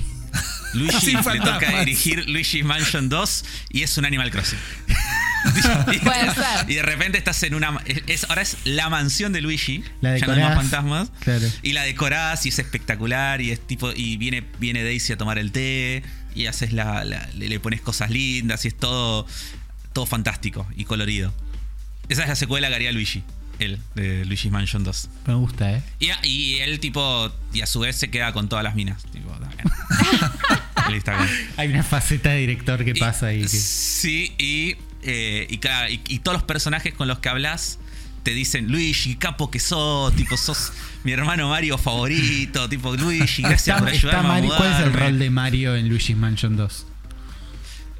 Luigi le toca dirigir Luigi's Mansion 2 y es un Animal Crossing. Puede ser. Y de repente estás en una. es- ahora es la mansión de Luigi. La ya no hay más decorás. fantasmas. Claro. Y la decorás y es espectacular. Y es tipo. Y viene, viene Daisy a tomar el té. Y haces la. la- le, le pones cosas lindas. Y es todo. Todo fantástico y colorido. Esa es la secuela que haría Luigi. Él, de Luigi's Mansion 2. Me gusta, ¿eh? Y, a- y él, tipo. Y a su vez se queda con todas las minas. Tipo. Hay una faceta de director que Y- pasa ahí. que- Sí, y, eh, y, cada- y- y todos los personajes con los que hablas te dicen, Luigi, capo que sos, tipo, sos mi hermano Mario favorito, tipo, Luigi, gracias Está- por ayudarme a Mario- ¿Cuál es el mudarme". rol de Mario en Luigi's Mansion 2?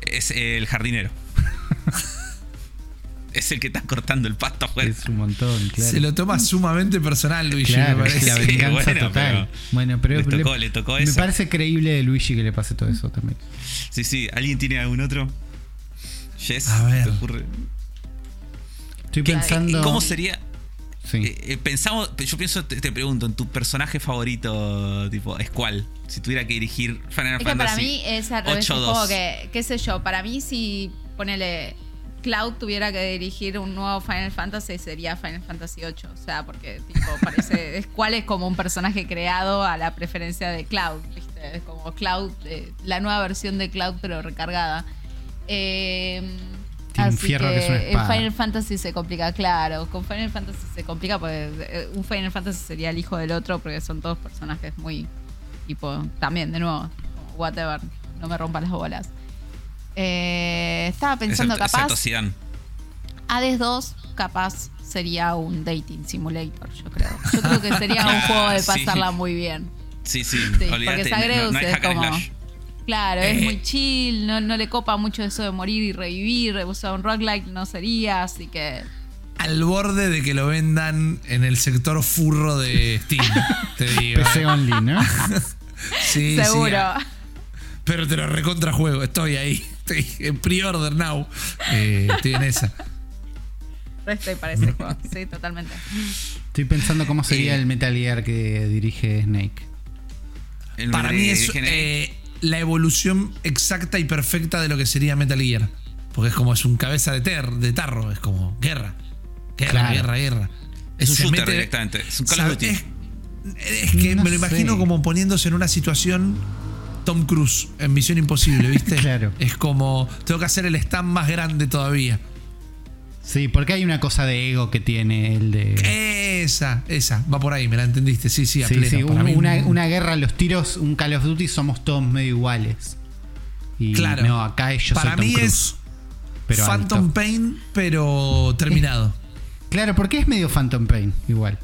Es el jardinero. es el que está cortando el pasto afuera. Es un montón, claro. Se lo toma sumamente personal, Luigi, Claro, me es parece. la Sí, venganza bueno, total. pero bueno, pero le tocó- le tocó me eso. parece creíble de Luigi que le pase todo eso también. Sí, sí. ¿Alguien tiene algún otro? Jess, A ver. ¿te ocurre? Estoy ¿Qué- pensando. ¿Cómo sería? Sí. Eh, eh, pensamos, yo pienso, te, te pregunto, en tu personaje favorito, tipo, ¿es cuál? Si tuviera que dirigir Final Es que Fantasy. para mí es al revés. Es 8-2. como que, qué sé yo, para mí si ponele Cloud tuviera que dirigir un nuevo Final Fantasy sería Final Fantasy VIII. O sea, porque tipo parece. es cuál es como un personaje creado a la preferencia de Cloud, ¿viste? Es como Cloud, eh, la nueva versión de Cloud, pero recargada. Eh, así fierro que es una espada. Final Fantasy se complica, claro. Con Final Fantasy se complica porque eh, un Final Fantasy sería el hijo del otro porque son todos personajes muy tipo también de nuevo whatever no me rompa las bolas Eh, estaba pensando Excepto, capaz excepto. Hades 2 capaz sería un dating simulator yo creo yo creo que sería un juego de Sí. pasarla muy bien Sí, sí, Sí, olvídate. porque no- Zagreus no, hay es hack and como slash. Claro es Eh. muy chill no, no le copa mucho eso de morir y revivir o sea un roguelike no sería así que Al borde de que lo vendan en el sector furro de Steam, te digo. PC only, ¿no? Sí, sí. seguro Pero te lo recontra juego, estoy ahí. Estoy en pre-order now. Eh, estoy en esa. Estoy para ese juego sí totalmente Estoy pensando cómo sería Eh. el Metal Gear que dirige Snake. El Para mí es eh, la evolución exacta y perfecta de lo que sería Metal Gear. Porque es como es un cabeza de, ter, de tarro, es como guerra. Guerra, Claro. guerra, guerra. Es un Se shooter mete- directamente. Es un Call of sabe- Duty. Es, es que No me lo imagino sé. como poniéndose en una situación Tom Cruise en Misión Imposible, ¿viste? Claro. Es como, tengo que hacer el stand más grande todavía. Sí, porque hay una cosa de ego que tiene el de. Esa, esa, va por ahí, me la entendiste. Sí, sí, a Sí, pleno. sí, Para un- mí, una, una guerra, los tiros, un Call of Duty somos todos medio iguales. Y Claro. no, acá ellos Para soy Tom mí Cruise, es pero Phantom alto. Pain, pero terminado. Claro, porque es medio Phantom Pain, igual.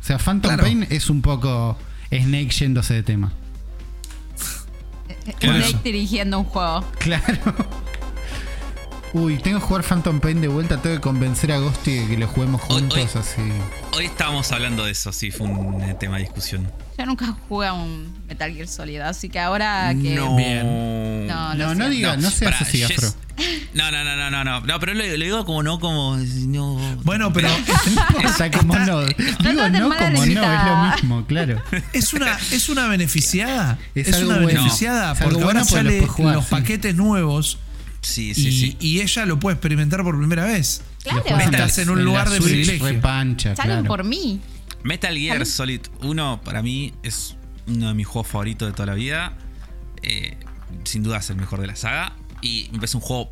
O sea, Phantom Claro. Pain es un poco Snake yéndose de tema. Snake dirigiendo un juego Claro. Uy, tengo que jugar Phantom Pain de vuelta, tengo que convencer a Ghosty de que lo juguemos juntos, hoy- así. Hoy estábamos hablando de eso, sí, fue un eh, tema de discusión. Yo nunca jugué a un Metal Gear Solid, así que ahora que. No. Bien. No, No, no sé. diga, no, seas así, Afro. No, no, no, no, no, no. No, pero lo, lo digo como no, como. No. Bueno, pero Está como no. Digo no como no, es lo mismo, claro. es una, es una beneficiada. Es Es, algo una bueno. beneficiada porque bueno ahora porque lo sale jugar, los sí. paquetes nuevos Sí, sí, y, sí. y ella lo puede experimentar por primera vez. Claro. Estás en un lugar de Switch privilegio. repancha, Salen claro. por mí. Metal Gear Solid 1 para mí es uno de mis juegos favoritos de toda la vida. Eh, sin duda es el mejor de la saga. Y me parece un juego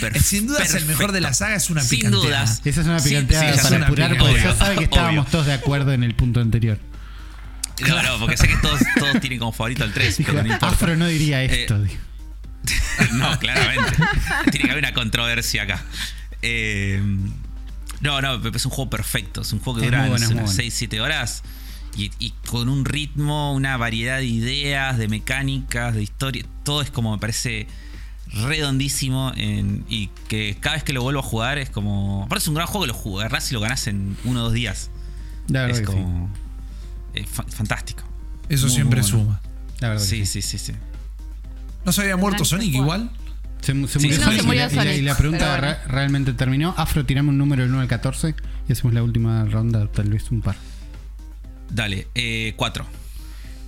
perfecto. Eh, Sin duda es el mejor de la saga, es una Sin picanteada. dudas. Esa es una picanteada sí, ya para apurar, porque ya picanteada. sabe que estábamos Obvio. todos de acuerdo en el punto anterior. No, no, porque sé que todos, todos tienen como favorito el 3, Dijo, pero no. Afro no diría Eh, esto. dijo. no, claramente. Tiene que haber una controversia acá. Eh, no, no, es un juego perfecto. Es un juego que Es dura bueno, unas bueno. 6-7 horas. Y, y con un ritmo, una variedad de ideas, de mecánicas, de historia. Todo es como me parece redondísimo. en- y que cada vez que lo vuelvo a jugar es como. Aparte, es un gran juego que lo jugarás y lo ganás en uno o dos días. La verdad Es que sí. como. es fa- fantástico. Eso Muy, siempre muy bueno. suma. La verdad que Sí, sí. sí, sí, sí. ¿No se había muerto Sonic igual? Se, mu- se Sí, murió no, Sonic se y la- y, la, y la Sonic, pregunta bueno. realmente terminó. Afro, tirame un número del 9 al 14 y hacemos la última ronda, tal vez un par. Dale, 4.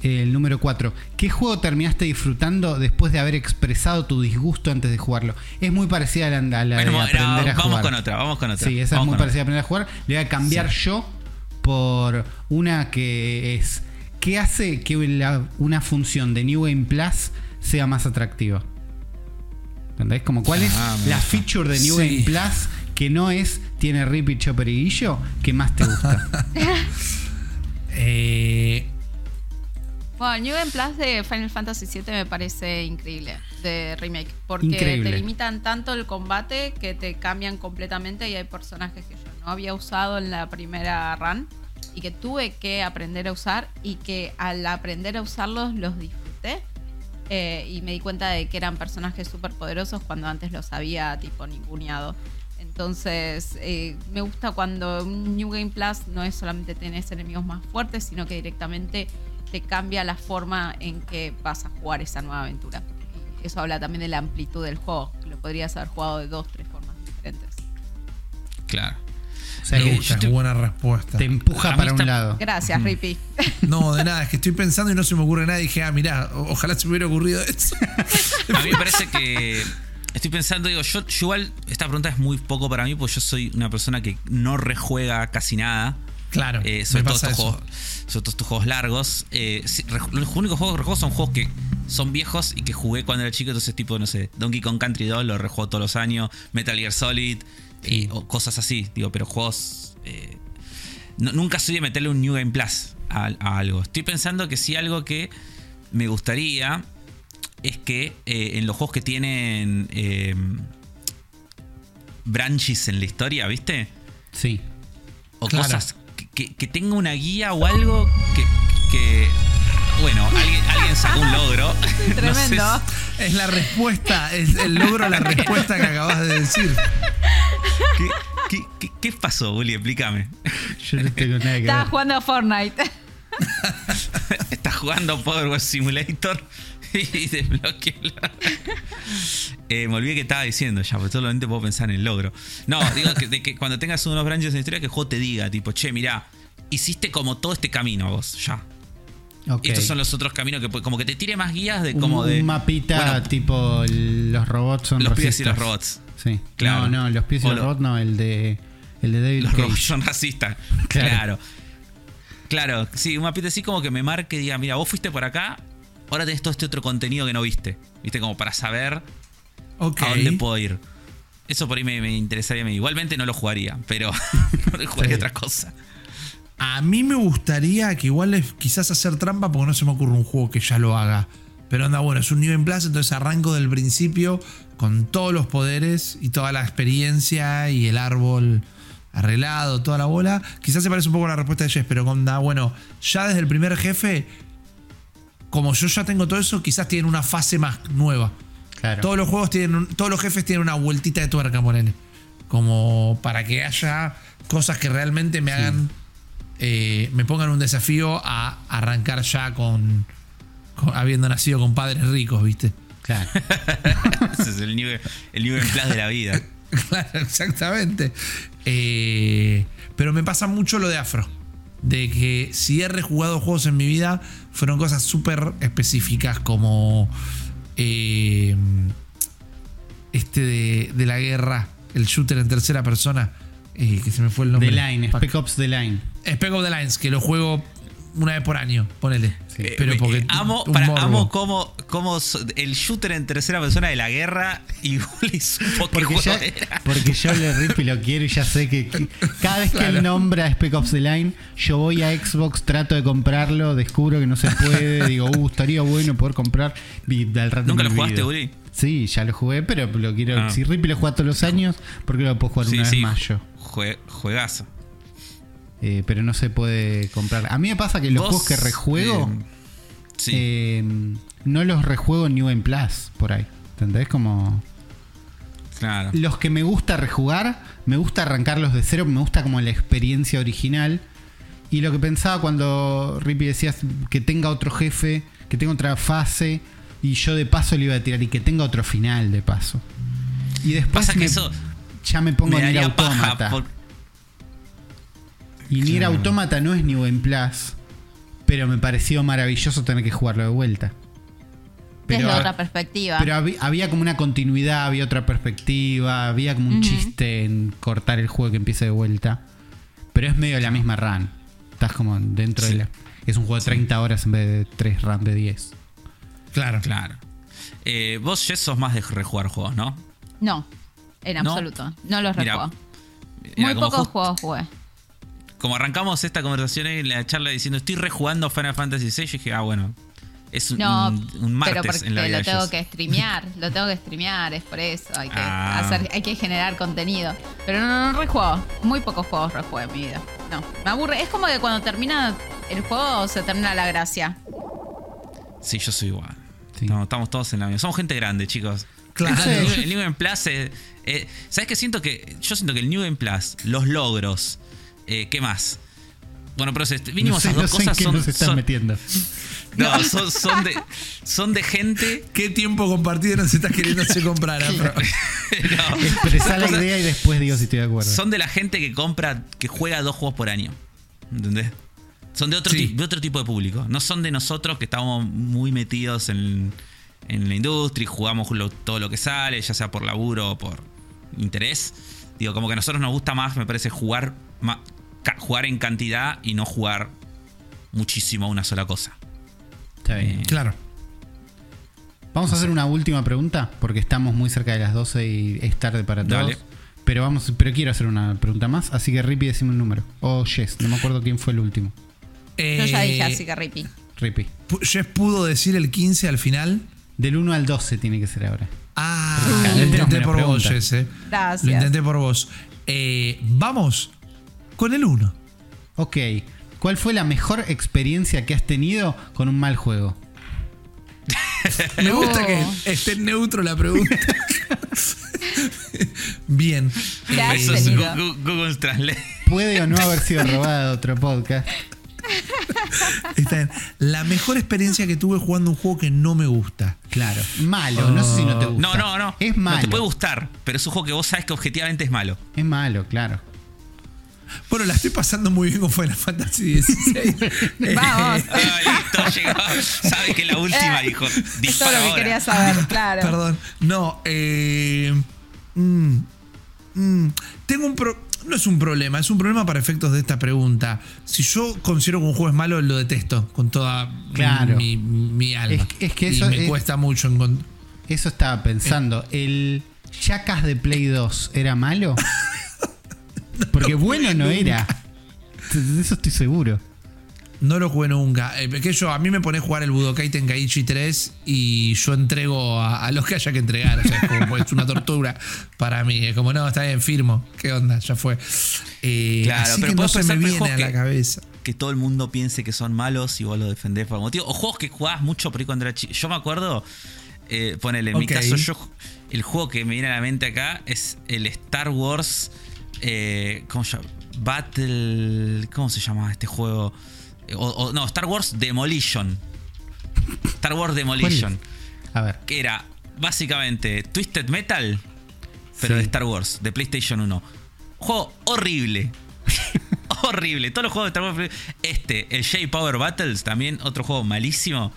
El número 4. ¿Qué juego terminaste disfrutando después de haber expresado tu disgusto antes de jugarlo? Es muy parecida a la, a la Bueno, de no, aprender a vamos jugar. con otra, vamos con otra. Sí, esa Vamos es muy parecida a aprender a jugar. Le voy a cambiar yo por una que es. ¿Qué hace que la- una función de New Game Plus sea más atractiva? ¿Entendés? Como cuál es Ah, la gusta. feature de New Sí. Game Plus que no es tiene Rippy, Chopper y Guillo que más te gusta. Eh, Bueno, New Game Plus de Final Fantasy VII me parece increíble, de remake, porque Increíble. te limitan tanto el combate que te cambian completamente y hay personajes que yo no había usado en la primera run y que tuve que aprender a usar y que al aprender a usarlos los disfruté eh, y me di cuenta de que eran personajes súper poderosos cuando antes los había tipo ninguneado. Entonces, eh, me gusta cuando un New Game Plus no es solamente tenés enemigos más fuertes, sino que directamente te cambia la forma en que vas a jugar esa nueva aventura. Eso habla también de la amplitud del juego, que lo podrías haber jugado de dos, tres formas diferentes. Claro. Me gusta, buena respuesta. te empuja para un lado. Gracias, Rippy. No, de nada, es que estoy pensando y no se me ocurre nada. Y dije, ah, mirá, ojalá se me hubiera ocurrido eso. A mí me parece que. Estoy pensando, digo, yo, yo igual, esta pregunta es muy poco para mí, porque yo soy una persona que no rejuega casi nada. Claro, Eh, sobre, todo estos juegos, sobre todo estos juegos largos. Eh, re- los únicos juegos que rejuego son juegos que son viejos y que jugué cuando era chico. Entonces, tipo, no sé, Donkey Kong Country 2 lo rejuego todos los años. Metal Gear Solid eh, o cosas así. Digo, pero juegos. eh, no- nunca soy de meterle un New Game Plus a, a algo. Estoy pensando que sí, algo que me gustaría es que eh, en los juegos que tienen eh, branches en la historia, ¿viste? Sí. o Claro. cosas que, tenga una guía o algo que, que- bueno alguien, alguien sacó un logro No sé Tremendo. si- Es la respuesta, es el logro a la respuesta que acabas de decir. ¿Qué, qué- qué- qué pasó Uli? explícame Yo no tengo nada que Estaba ver. jugando a Fortnite. estás jugando Power Wars Simulator y desbloqueé la- Eh, me olvidé que estaba diciendo ya, porque solamente puedo pensar en el logro. No, digo que, de que cuando tengas unos branches en la historia, que el juego te diga, tipo, che, mirá, hiciste como todo este camino vos, ya. Estos son los otros caminos que como que te tire más guías de un, como de. un mapita Bueno, tipo los robots son los pies y los robots. Sí. Claro. No, no, los pies y O los lo- robots no, el de el de David Los Cage. robots son racistas. Claro. Claro. Claro, sí, un mapita así como que me marque y diga, mira, vos fuiste por acá, ahora tenés todo este otro contenido que no viste. Viste, como para saber a dónde puedo ir. Eso por ahí me, me interesaría a mí. Igualmente no lo jugaría, pero jugaría Sí. otra cosa. A mí me gustaría que igual es quizás hacer trampa porque no se me ocurre un juego que ya lo haga. Pero anda, bueno, es un New en Plus, entonces arranco del principio con todos los poderes y toda la experiencia y el árbol arreglado, toda la bola. Quizás se parece un poco a la respuesta de Jess, pero con da, bueno, ya desde el primer jefe, como yo ya tengo todo eso, quizás tienen una fase más nueva. Claro. Todos los juegos tienen, todos los jefes tienen una vueltita de tuerca, ponele. Como para que haya cosas que realmente me hagan, eh, me pongan un desafío a arrancar ya con, con- habiendo nacido con padres ricos, ¿viste? Claro. Ese es el nivel, el nivel plus de la vida. Claro, exactamente. Eh, pero me pasa mucho lo de Afro. De que si he rejugado juegos en mi vida, fueron cosas súper específicas como eh, este de, de la guerra, el shooter en tercera persona, eh, que se me fue el The nombre. Line, Spec Ops The Line. Spec of the Lines, que lo juego una vez por año, ponele. Sí. Pero Eh, porque eh, amo, para, como, el shooter en tercera persona de la guerra y supo Porque, ya, era. porque yo le rip y lo quiero y ya sé que, que cada vez que Claro. él nombra Spec Ops The Line, yo voy a Xbox, trato de comprarlo, descubro que no se puede, digo, uh, estaría bueno poder comprar. Y al rato ¿Nunca lo jugaste. Uli? Sí, ya lo jugué, pero lo quiero. Ah. Si Rippy lo juega todos los años, ¿por qué no lo puedo jugar una vez más yo? jue- juegazo. Eh, pero no se puede comprar. A mí me pasa que los Vos, juegos que rejuego, eh, sí. eh, no los rejuego en New Game Plus, por ahí. ¿Entendés? Como. claro. Los que me gusta rejugar, me gusta arrancarlos de cero, me gusta como la experiencia original. Y lo que pensaba cuando Rippy decías que tenga otro jefe, que tenga otra fase, y yo de paso le iba a tirar, y que tenga otro final de paso. Y después Pasa que eso ya me pongo me en. Automata. por- Y Nier Claro. Automata no es New Game Plus, pero me pareció maravilloso tener que jugarlo de vuelta. Desde Pero, otra perspectiva. pero había, había como una continuidad, había otra perspectiva, había como un chiste en cortar el juego que empiece de vuelta. Pero es medio la misma run. Estás como dentro Sí. de la. Es un juego de 30 horas en vez de 3 run de 10. Claro. Claro. Eh, vos, Jess, sos más de rejugar juegos, ¿no? No, en absoluto. No los rejuego. Era Muy pocos just- juegos jugué. Como arrancamos esta conversación en la charla diciendo estoy rejugando Final Fantasy VI, yo dije, ah, bueno, es un, No, un- un pero martes porque en la vida lo tengo que streamear, lo tengo que streamear, es por eso, hay que Ah. hacer, hay que generar contenido. Pero no, no, no rejuego, muy pocos juegos rejuego en mi vida. No, me aburre, es como que cuando termina el juego se termina la gracia. Sí, yo soy igual. Sí. No, estamos todos en la misma. Somos gente grande, chicos. Claro. El, New- el New Game Plus, eh, eh, ¿sabes qué siento que? Yo siento que el New Game Plus, los logros, eh, ¿qué más? Bueno, pero mínimo no sé, esas no dos cosas qué son, nos están son- metiendo. no, son, son de, son de gente. ¿Qué tiempo compartido nos estás queriendo hacer comprar? No, Expresar la idea y después digo si estoy de acuerdo. Son de la gente que compra, que juega dos juegos por año. ¿Entendés? Son de otro, Sí. de otro tipo de público. No son de nosotros que estamos muy metidos en, en la industria y jugamos lo- todo lo que sale, ya sea por laburo o por interés. Digo, como que a nosotros nos gusta más, me parece, jugar, ca- jugar en cantidad y no jugar muchísimo a una sola cosa. Está bien. Claro. Vamos a hacer una última pregunta porque estamos muy cerca de las 12 y es tarde para todos. Dale. Pero vamos, pero quiero hacer una pregunta más, así que Rippy decime un número. O Jess, no me acuerdo quién fue el último. Yo ya dije Eh, así que ripi. Rippy. pu- Jess pudo decir el 15 al final. Del 1 al 12 tiene que ser ahora. Ah, lo intenté por vos. Jess. eh. Gracias. Lo intenté por vos. Eh, vamos con el 1. Ok. ¿Cuál fue la mejor experiencia que has tenido con un mal juego? Me gusta Oh. que esté neutro la pregunta. Bien. ¿Qué has Eh, Eso es Google Translate. Puede o no haber sido robada de otro podcast. está bien. La mejor experiencia que tuve jugando un juego que no me gusta. Claro. Malo, no sé si no te gusta. No, no, no. Es malo. No te puede gustar, pero es un juego que vos sabes que objetivamente es malo. Es malo, claro. Bueno, la estoy pasando muy bien con Final Fantasy XVI. Eh, Vamos. Ah, listo, llegó. Sabe que la última, Eh, dijo. Es todo Dispara lo que ahora. quería saber, claro. Perdón. No, eh, mm, mm, tengo un pro- no es un problema, es un problema para efectos de esta pregunta. Si yo considero que un juego es malo, lo detesto con toda mi- Claro. mi, mi alma. Es- es que Y eso me es- cuesta mucho encont- Eso estaba pensando. ¿El Jackass de Play 2 era malo? Porque bueno no era. De eso estoy seguro. No lo jugué nunca. Eh, que yo, a mí me pone a jugar el Budokai Tenkaichi 3 y yo entrego a, a los que haya que entregar. O sea, es, como, es una tortura para mí. Es como, no, está bien, firmo. ¿Qué onda? Ya fue. Eh, Claro, así pero que no se me viene a la que- cabeza. Que todo el mundo piense que son malos y vos los defendés por algún motivo. O juegos que jugabas mucho por ahí cuando era chico. Yo me acuerdo, eh, ponele, en mi caso, yo el juego que me viene a la mente acá es el Star Wars. Eh, ¿Cómo se llama? Battle. ¿Cómo se llama este juego? Eh, o- o- no, Star Wars Demolition. Star Wars Demolition. A ver. que era básicamente Twisted Metal, pero Sí. de Star Wars, de PlayStation 1. Juego horrible. horrible. Todos los juegos de Star Wars. Este, el J Power Battles, también otro juego malísimo.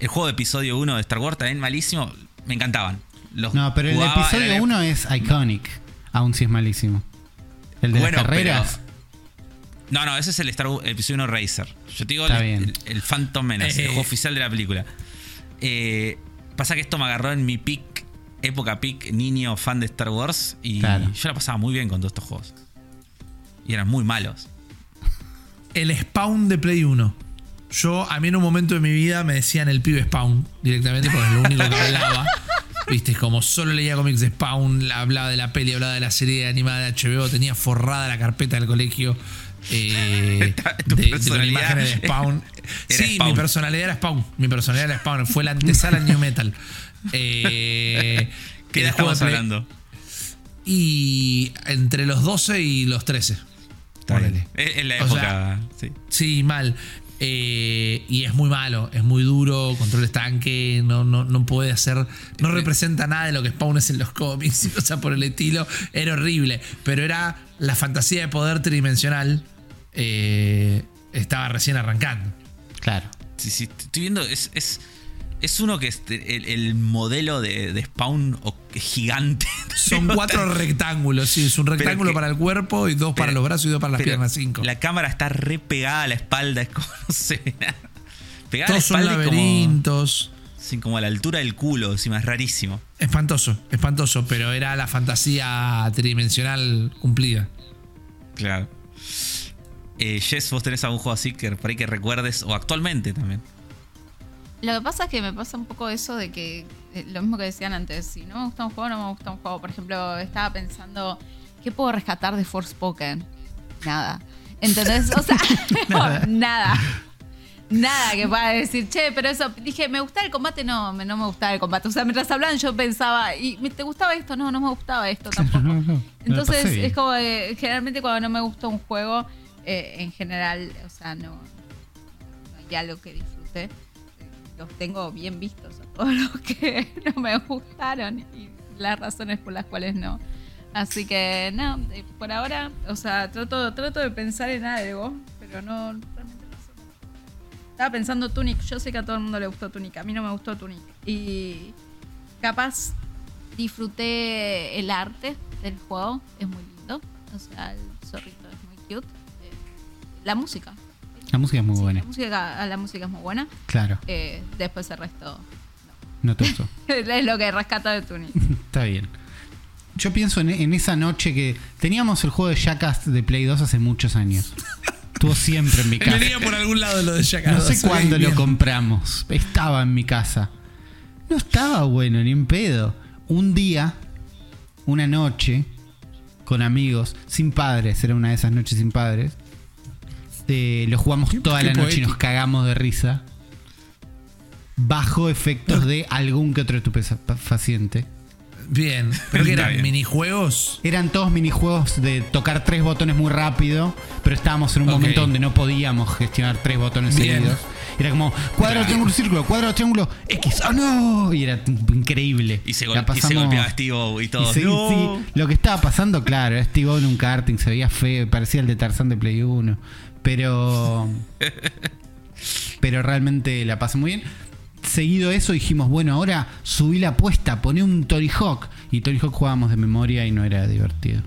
El juego de episodio 1 de Star Wars, también malísimo. Me encantaban. Los No, pero el episodio la- 1 es iconic. Aún si es malísimo. El de Bueno, las carreras. No, no, ese es el Star Wars, el episodio 1 Racer. Yo te digo el, bien. el- el Phantom Menace, Eh. el juego oficial de la película. Eh, pasa que esto me agarró en mi peak, época peak, niño fan de Star Wars. Y Claro. yo la pasaba muy bien con todos estos juegos. Y eran muy malos. El Spawn de Play 1. Yo, a mí en un momento de mi vida me decían el pibe Spawn directamente porque es lo único que hablaba. Viste, como solo leía cómics de Spawn, hablaba de la peli, hablaba de la serie animada de HBO, tenía forrada la carpeta del colegio. eh, de, de- imágenes de Spawn. sí, Spawn. mi personalidad era Spawn. Mi personalidad era Spawn. Fue la antesala al New Metal. Eh, ¿Qué edad de estamos hablando? Y entre los 12 y los 13. Está bien. Es, es la O época. sea, sí. Sí, mal. Eh, y es muy malo, es muy duro, control estanque, no, no, no puede hacer, no representa nada de lo que Spawn es en los cómics, o sea, por el estilo, era horrible, pero era la fantasía de poder tridimensional, eh, estaba recién arrancando. Claro. Sí, sí, estoy viendo. Es, es, es uno que es el, el modelo de, de Spawn gigante. Son cuatro rectángulos, sí, es un rectángulo que- para el cuerpo y dos para los brazos y dos para las piernas, cinco. La cámara está re pegada a la espalda, es como, no sé. Pegada Todos son a la espalda como, laberintos. sí, como a la altura del culo, encima, es rarísimo. Espantoso, espantoso, pero era la fantasía tridimensional cumplida. Claro. Eh, Jess, vos tenés algún juego así que por ahí que recuerdes, o actualmente también. Lo que pasa es que me pasa un poco eso de que, eh, lo mismo que decían antes, si no me gusta un juego, no me gusta un juego. Por ejemplo, estaba pensando, ¿qué puedo rescatar de Forspoken? Nada. ¿Entendés? O sea, nada. nada que pueda decir, che, pero eso, dije, ¿me gustaba el combate? No, me- no me gustaba el combate. O sea, mientras hablaban yo pensaba, ¿y te gustaba esto? No, no me gustaba esto tampoco. No, no, Entonces, es como, eh, generalmente cuando no me gusta un juego, eh, en general, o sea, no, no hay algo que disfrute. Los tengo bien vistos a todos los que no me gustaron y las razones por las cuales no. Así que, no, eh, por ahora, o sea, trato, trato de pensar en algo, pero no, realmente no sé. Estaba pensando Tunic, yo sé que a todo el mundo le gustó Tunic, a mí no me gustó Tunic. Y capaz disfruté el arte del juego, es muy lindo. O sea, el zorrito es muy cute. Eh, La música. La música es muy Sí, buena. La música, la música es muy buena. Claro, Eh, después el resto no te gustó. es lo que rescata de Tunic. Está bien. Yo pienso en, en esa noche que teníamos el juego de Jackass de Play 2 hace muchos años. Estuvo siempre en mi casa. Venía por algún lado lo de Jackass. No sé cuándo lo compramos. Estaba en mi casa. No estaba bueno, ni en pedo. Un día, una noche, con amigos, sin padres, era una de esas noches sin padres. Eh, lo jugamos Qué- toda qué la noche y nos cagamos de risa. Bajo efectos de algún que otro estupefaciente. Bien. ¿Pero que eran bien. minijuegos? Eran todos minijuegos de tocar tres botones muy rápido, pero estábamos en un momento donde no podíamos gestionar tres botones Bien. seguidos. Era como cuadrado, Claro. triángulo, círculo, cuadrado, triángulo, X, ¡oh no! Y era increíble. Y se, La gol- y se pasamos- golpeaba Steve y y todo. sí, No. sí, lo que estaba pasando, claro, era Steve en un karting, se veía feo, parecía el de Tarzán de Play 1. Pero. pero realmente la pasé muy bien. Seguido eso dijimos, bueno, ahora subí la apuesta, poné un Tony Hawk. Y Tony Hawk jugábamos de memoria y no era divertido.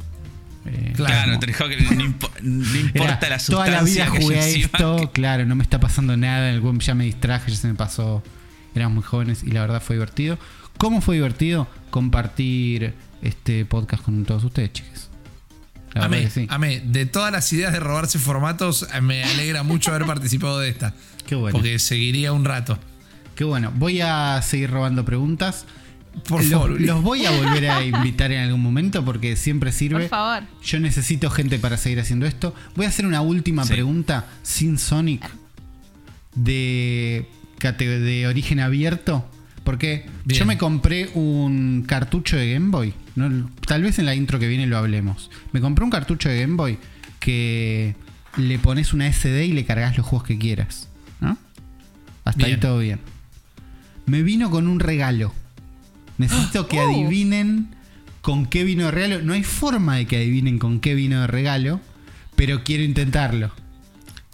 Eh, Claro. Dijo que no, impo- no era- importa la toda la vida sustancia que jugué encima esto, que- claro, no me está pasando nada, el juego ya me distraje, ya se me pasó. Éramos muy jóvenes y la verdad fue divertido. ¿Cómo fue divertido compartir este podcast con todos ustedes, chicos? La verdad Amé, que sí. amé. De todas las ideas de robarse formatos, me alegra mucho haber participado de esta. Qué bueno. Porque seguiría un rato. Qué bueno. Voy a seguir robando preguntas. Por los, favor. Los voy a volver a invitar en algún momento porque siempre sirve. Por favor. Yo necesito gente para seguir haciendo esto. Voy a hacer una última Sí. pregunta sin Sonic de, de origen abierto. Porque Bien. yo me compré un cartucho de Game Boy. No- tal vez en la intro que viene lo hablemos. Me compré un cartucho de Game Boy que le pones una SD y le cargas los juegos que quieras. ¿no? Hasta ahí todo bien. Me vino con un regalo. Necesito que Oh. adivinen con qué vino de regalo. No hay forma de que adivinen con qué vino de regalo, pero quiero intentarlo.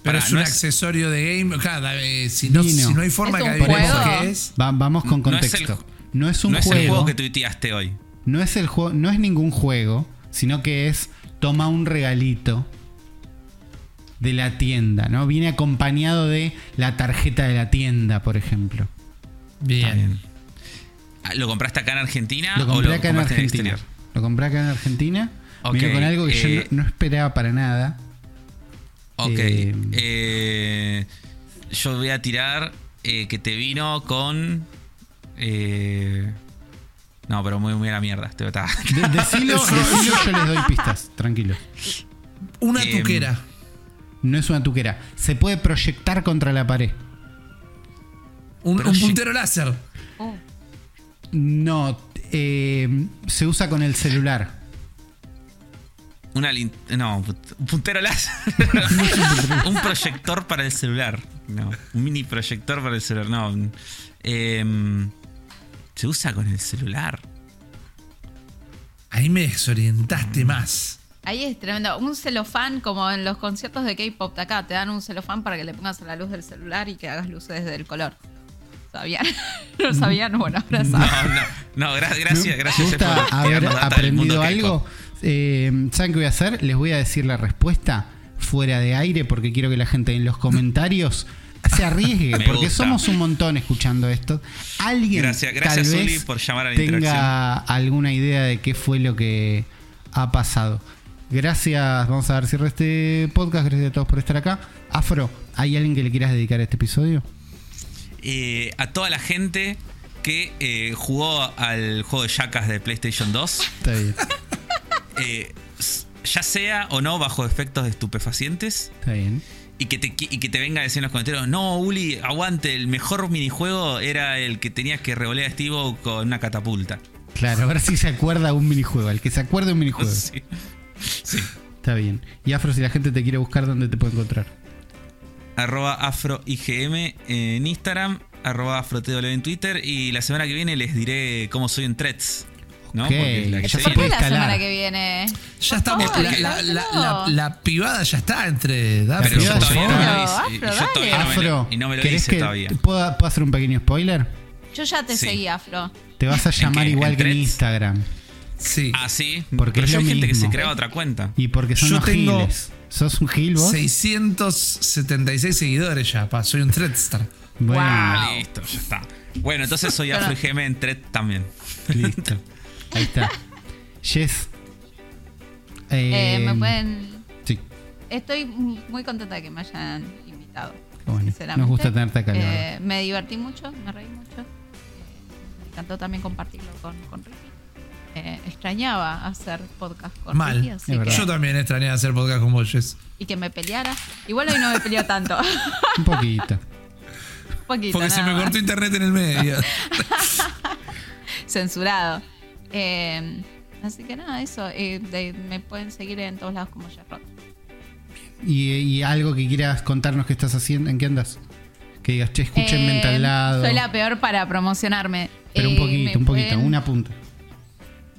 Pero Pará, es un no es- accesorio de game. Claro, eh, si, no, Vino. si no hay forma ¿Es que un adivinemos juego? qué es. Va- vamos con No es el contexto. No es un no es juego. el juego que tuiteaste hoy. No es el juego, no es ningún juego, sino que es toma un regalito de la tienda, ¿no? Viene acompañado de la tarjeta de la tienda, por ejemplo. Bien. Ah, ¿Lo compraste acá en Argentina Lo o compré lo acá en Argentina. Lo compré acá en Argentina. Ok, Vino con algo que yo eh, no, no esperaba para nada. Ok. Eh, eh, yo voy a tirar eh, que te vino con. eh, no, pero muy, muy a la mierda. Estoy- está- De- decilo, decilo, yo les doy pistas, tranquilo. Una Em, tuquera. No es una tuquera. Se puede proyectar contra la pared. Un, puntero láser. Oh. No, eh, se usa con el celular. Una lin- No, un puntero láser. un proyector para el celular. No, un mini proyector para el celular. No. Em, se usa con el celular. Ahí me desorientaste más. Ahí es tremendo. Un celofán, como en los conciertos de K-pop de acá, te dan un celofán para que le pongas a la luz del celular y que hagas luces del color. ¿Sabían? ¿No sabían? Bueno, ahora No, saben. no, no, gra- Me- gracias, gracias. Me gusta por haber aprendido algo. Eh, ¿Saben qué voy a hacer? Les voy a decir la respuesta fuera de aire porque quiero que la gente en los comentarios se arriesgue. Porque gusta. somos un montón escuchando esto. Alguien Gracias- gracias, tal Uli, vez por llamar a la tenga alguna idea de qué fue lo que ha pasado. Gracias, vamos a dar cierre este podcast. Gracias a todos por estar acá. Afro, ¿hay alguien que le quieras dedicar a este episodio? eh, a toda la gente que eh, jugó al juego de Jackass de PlayStation 2, Está bien, eh, ya sea o no bajo efectos de estupefacientes, está bien. y que, te, y que te venga a decir en los comentarios, no, Uli, aguante, el mejor minijuego era el que tenías que revolear a Steve con una catapulta. Claro, a ver si se acuerda un minijuego. El que se acuerde un minijuego. Sí. Sí. Está bien. Y Afro, si la gente te quiere buscar, ¿dónde te puede encontrar? Arroba AfroIGM en Instagram, arroba AfroTW en Twitter y la semana que viene les diré cómo soy en Threads. ¿No? Ok, Porque la que ya se se ¿Por qué puede viene- la semana que viene? Ya estamos. favor, La, la- la- escábelo. la- la pibada ya está entre Daphne Pero y yo Afro, todavía no me lo hice. Afro, Yo dale. todavía no me lo- Afro, y no me lo ¿querés hice que todavía. ¿puedo, puedo hacer un pequeño spoiler? Yo ya te Sí. seguí, Afro. Te vas a llamar qué? igual ¿En que en? Instagram. Sí. Ah, sí. Porque Pero es yo hay gente que se crea otra cuenta. Y porque son Yo unos tengo giles. ¿Sos un gil vos? 676 seguidores ya, pa. Soy un threadstar. Bueno, Ah, Wow. listo, ya está. Bueno, entonces soy Afro IGM en Thread también. listo. Ahí está. Jess. Eh, Eh, me pueden. Sí. Estoy muy contenta de que me hayan invitado. Bueno. sinceramente. Nos gusta tenerte acá, Eh, me divertí mucho, me reí mucho. Eh, me encantó también compartirlo con, con Ricky. Eh, extrañaba hacer podcast con Mal. Ricky, así que- Yo también extrañé hacer podcast con vos, Jess. y que me peleara. Igual hoy no me peleó tanto. Un poquito. Un poquito. Porque se me más. cortó internet en el medio. Censurado. Eh, así que nada, eso. eh, de- me pueden seguir en todos lados como Jarrot. Y, y algo que quieras contarnos que estás haciendo, ¿en qué andas? Que digas, che, escúchenme en tal lado. Soy la peor para promocionarme. Pero un Eh, poquito, un poquito, pueden- una punta.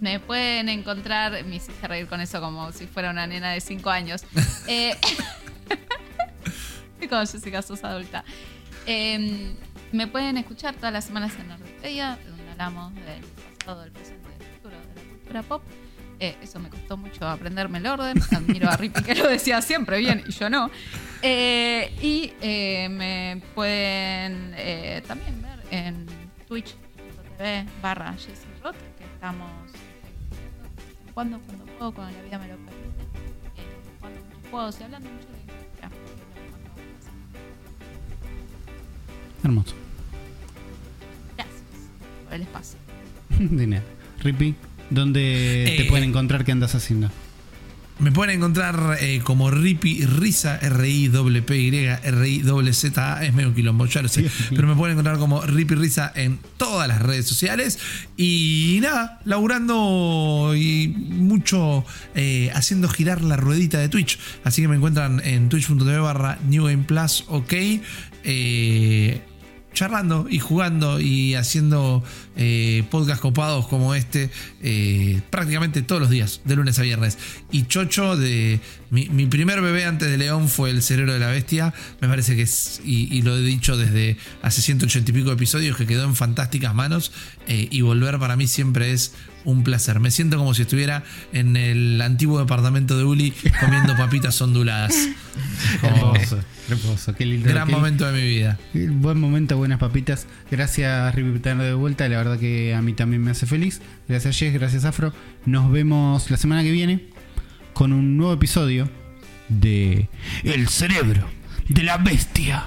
Me pueden encontrar, me hiciste reír con eso como si fuera una nena de 5 años. Eh, como Jessica sos adulta. Eh, me pueden escuchar todas las semanas en Norvegia, donde hablamos del pasado, del presente, pop. Eh, eso me costó mucho aprenderme el orden. Admiro a Rippy que lo decía siempre bien y yo no. Eh, y eh, me pueden también ver en twitch.tv barra Roth, que estamos cuando, cuando puedo, cuando la vida me lo permite, jugando muchos juegos y hablando mucho de industria. Hermoso. Gracias por el espacio. Nada. Rippy, ¿dónde te Eh, pueden encontrar? ¿Qué andas haciendo? Me pueden encontrar eh, como Rippy Risa, R-I-P-Y, R-I-Z-A, es medio quilombo, ya lo sé. Pero me pueden encontrar como Rippy Risa en todas las redes sociales. Y nada, laburando y mucho eh, haciendo girar la ruedita de Twitch. Así que me encuentran en twitch.tv barra New Game Plus, ok. Eh, charlando y jugando y haciendo eh, podcast copados como este eh, prácticamente todos los días, de lunes a viernes. Y Chocho, de mi, mi primer bebé antes de León fue el cerebro de la bestia. Me parece que es, y, lo he dicho desde hace 180 y pico episodios, que quedó en fantásticas manos. eh, y volver para mí siempre es un placer. Me siento como si estuviera en el antiguo departamento de Uli comiendo papitas onduladas. Hermoso, hermoso. Qué lindo. gran qué- momento de mi vida. Buen momento, buenas papitas. Gracias, tenerlo de vuelta. La verdad que a mí también me hace feliz. Gracias, Jess. Gracias, Afro. Nos vemos la semana que viene con un nuevo episodio de El cerebro de la bestia.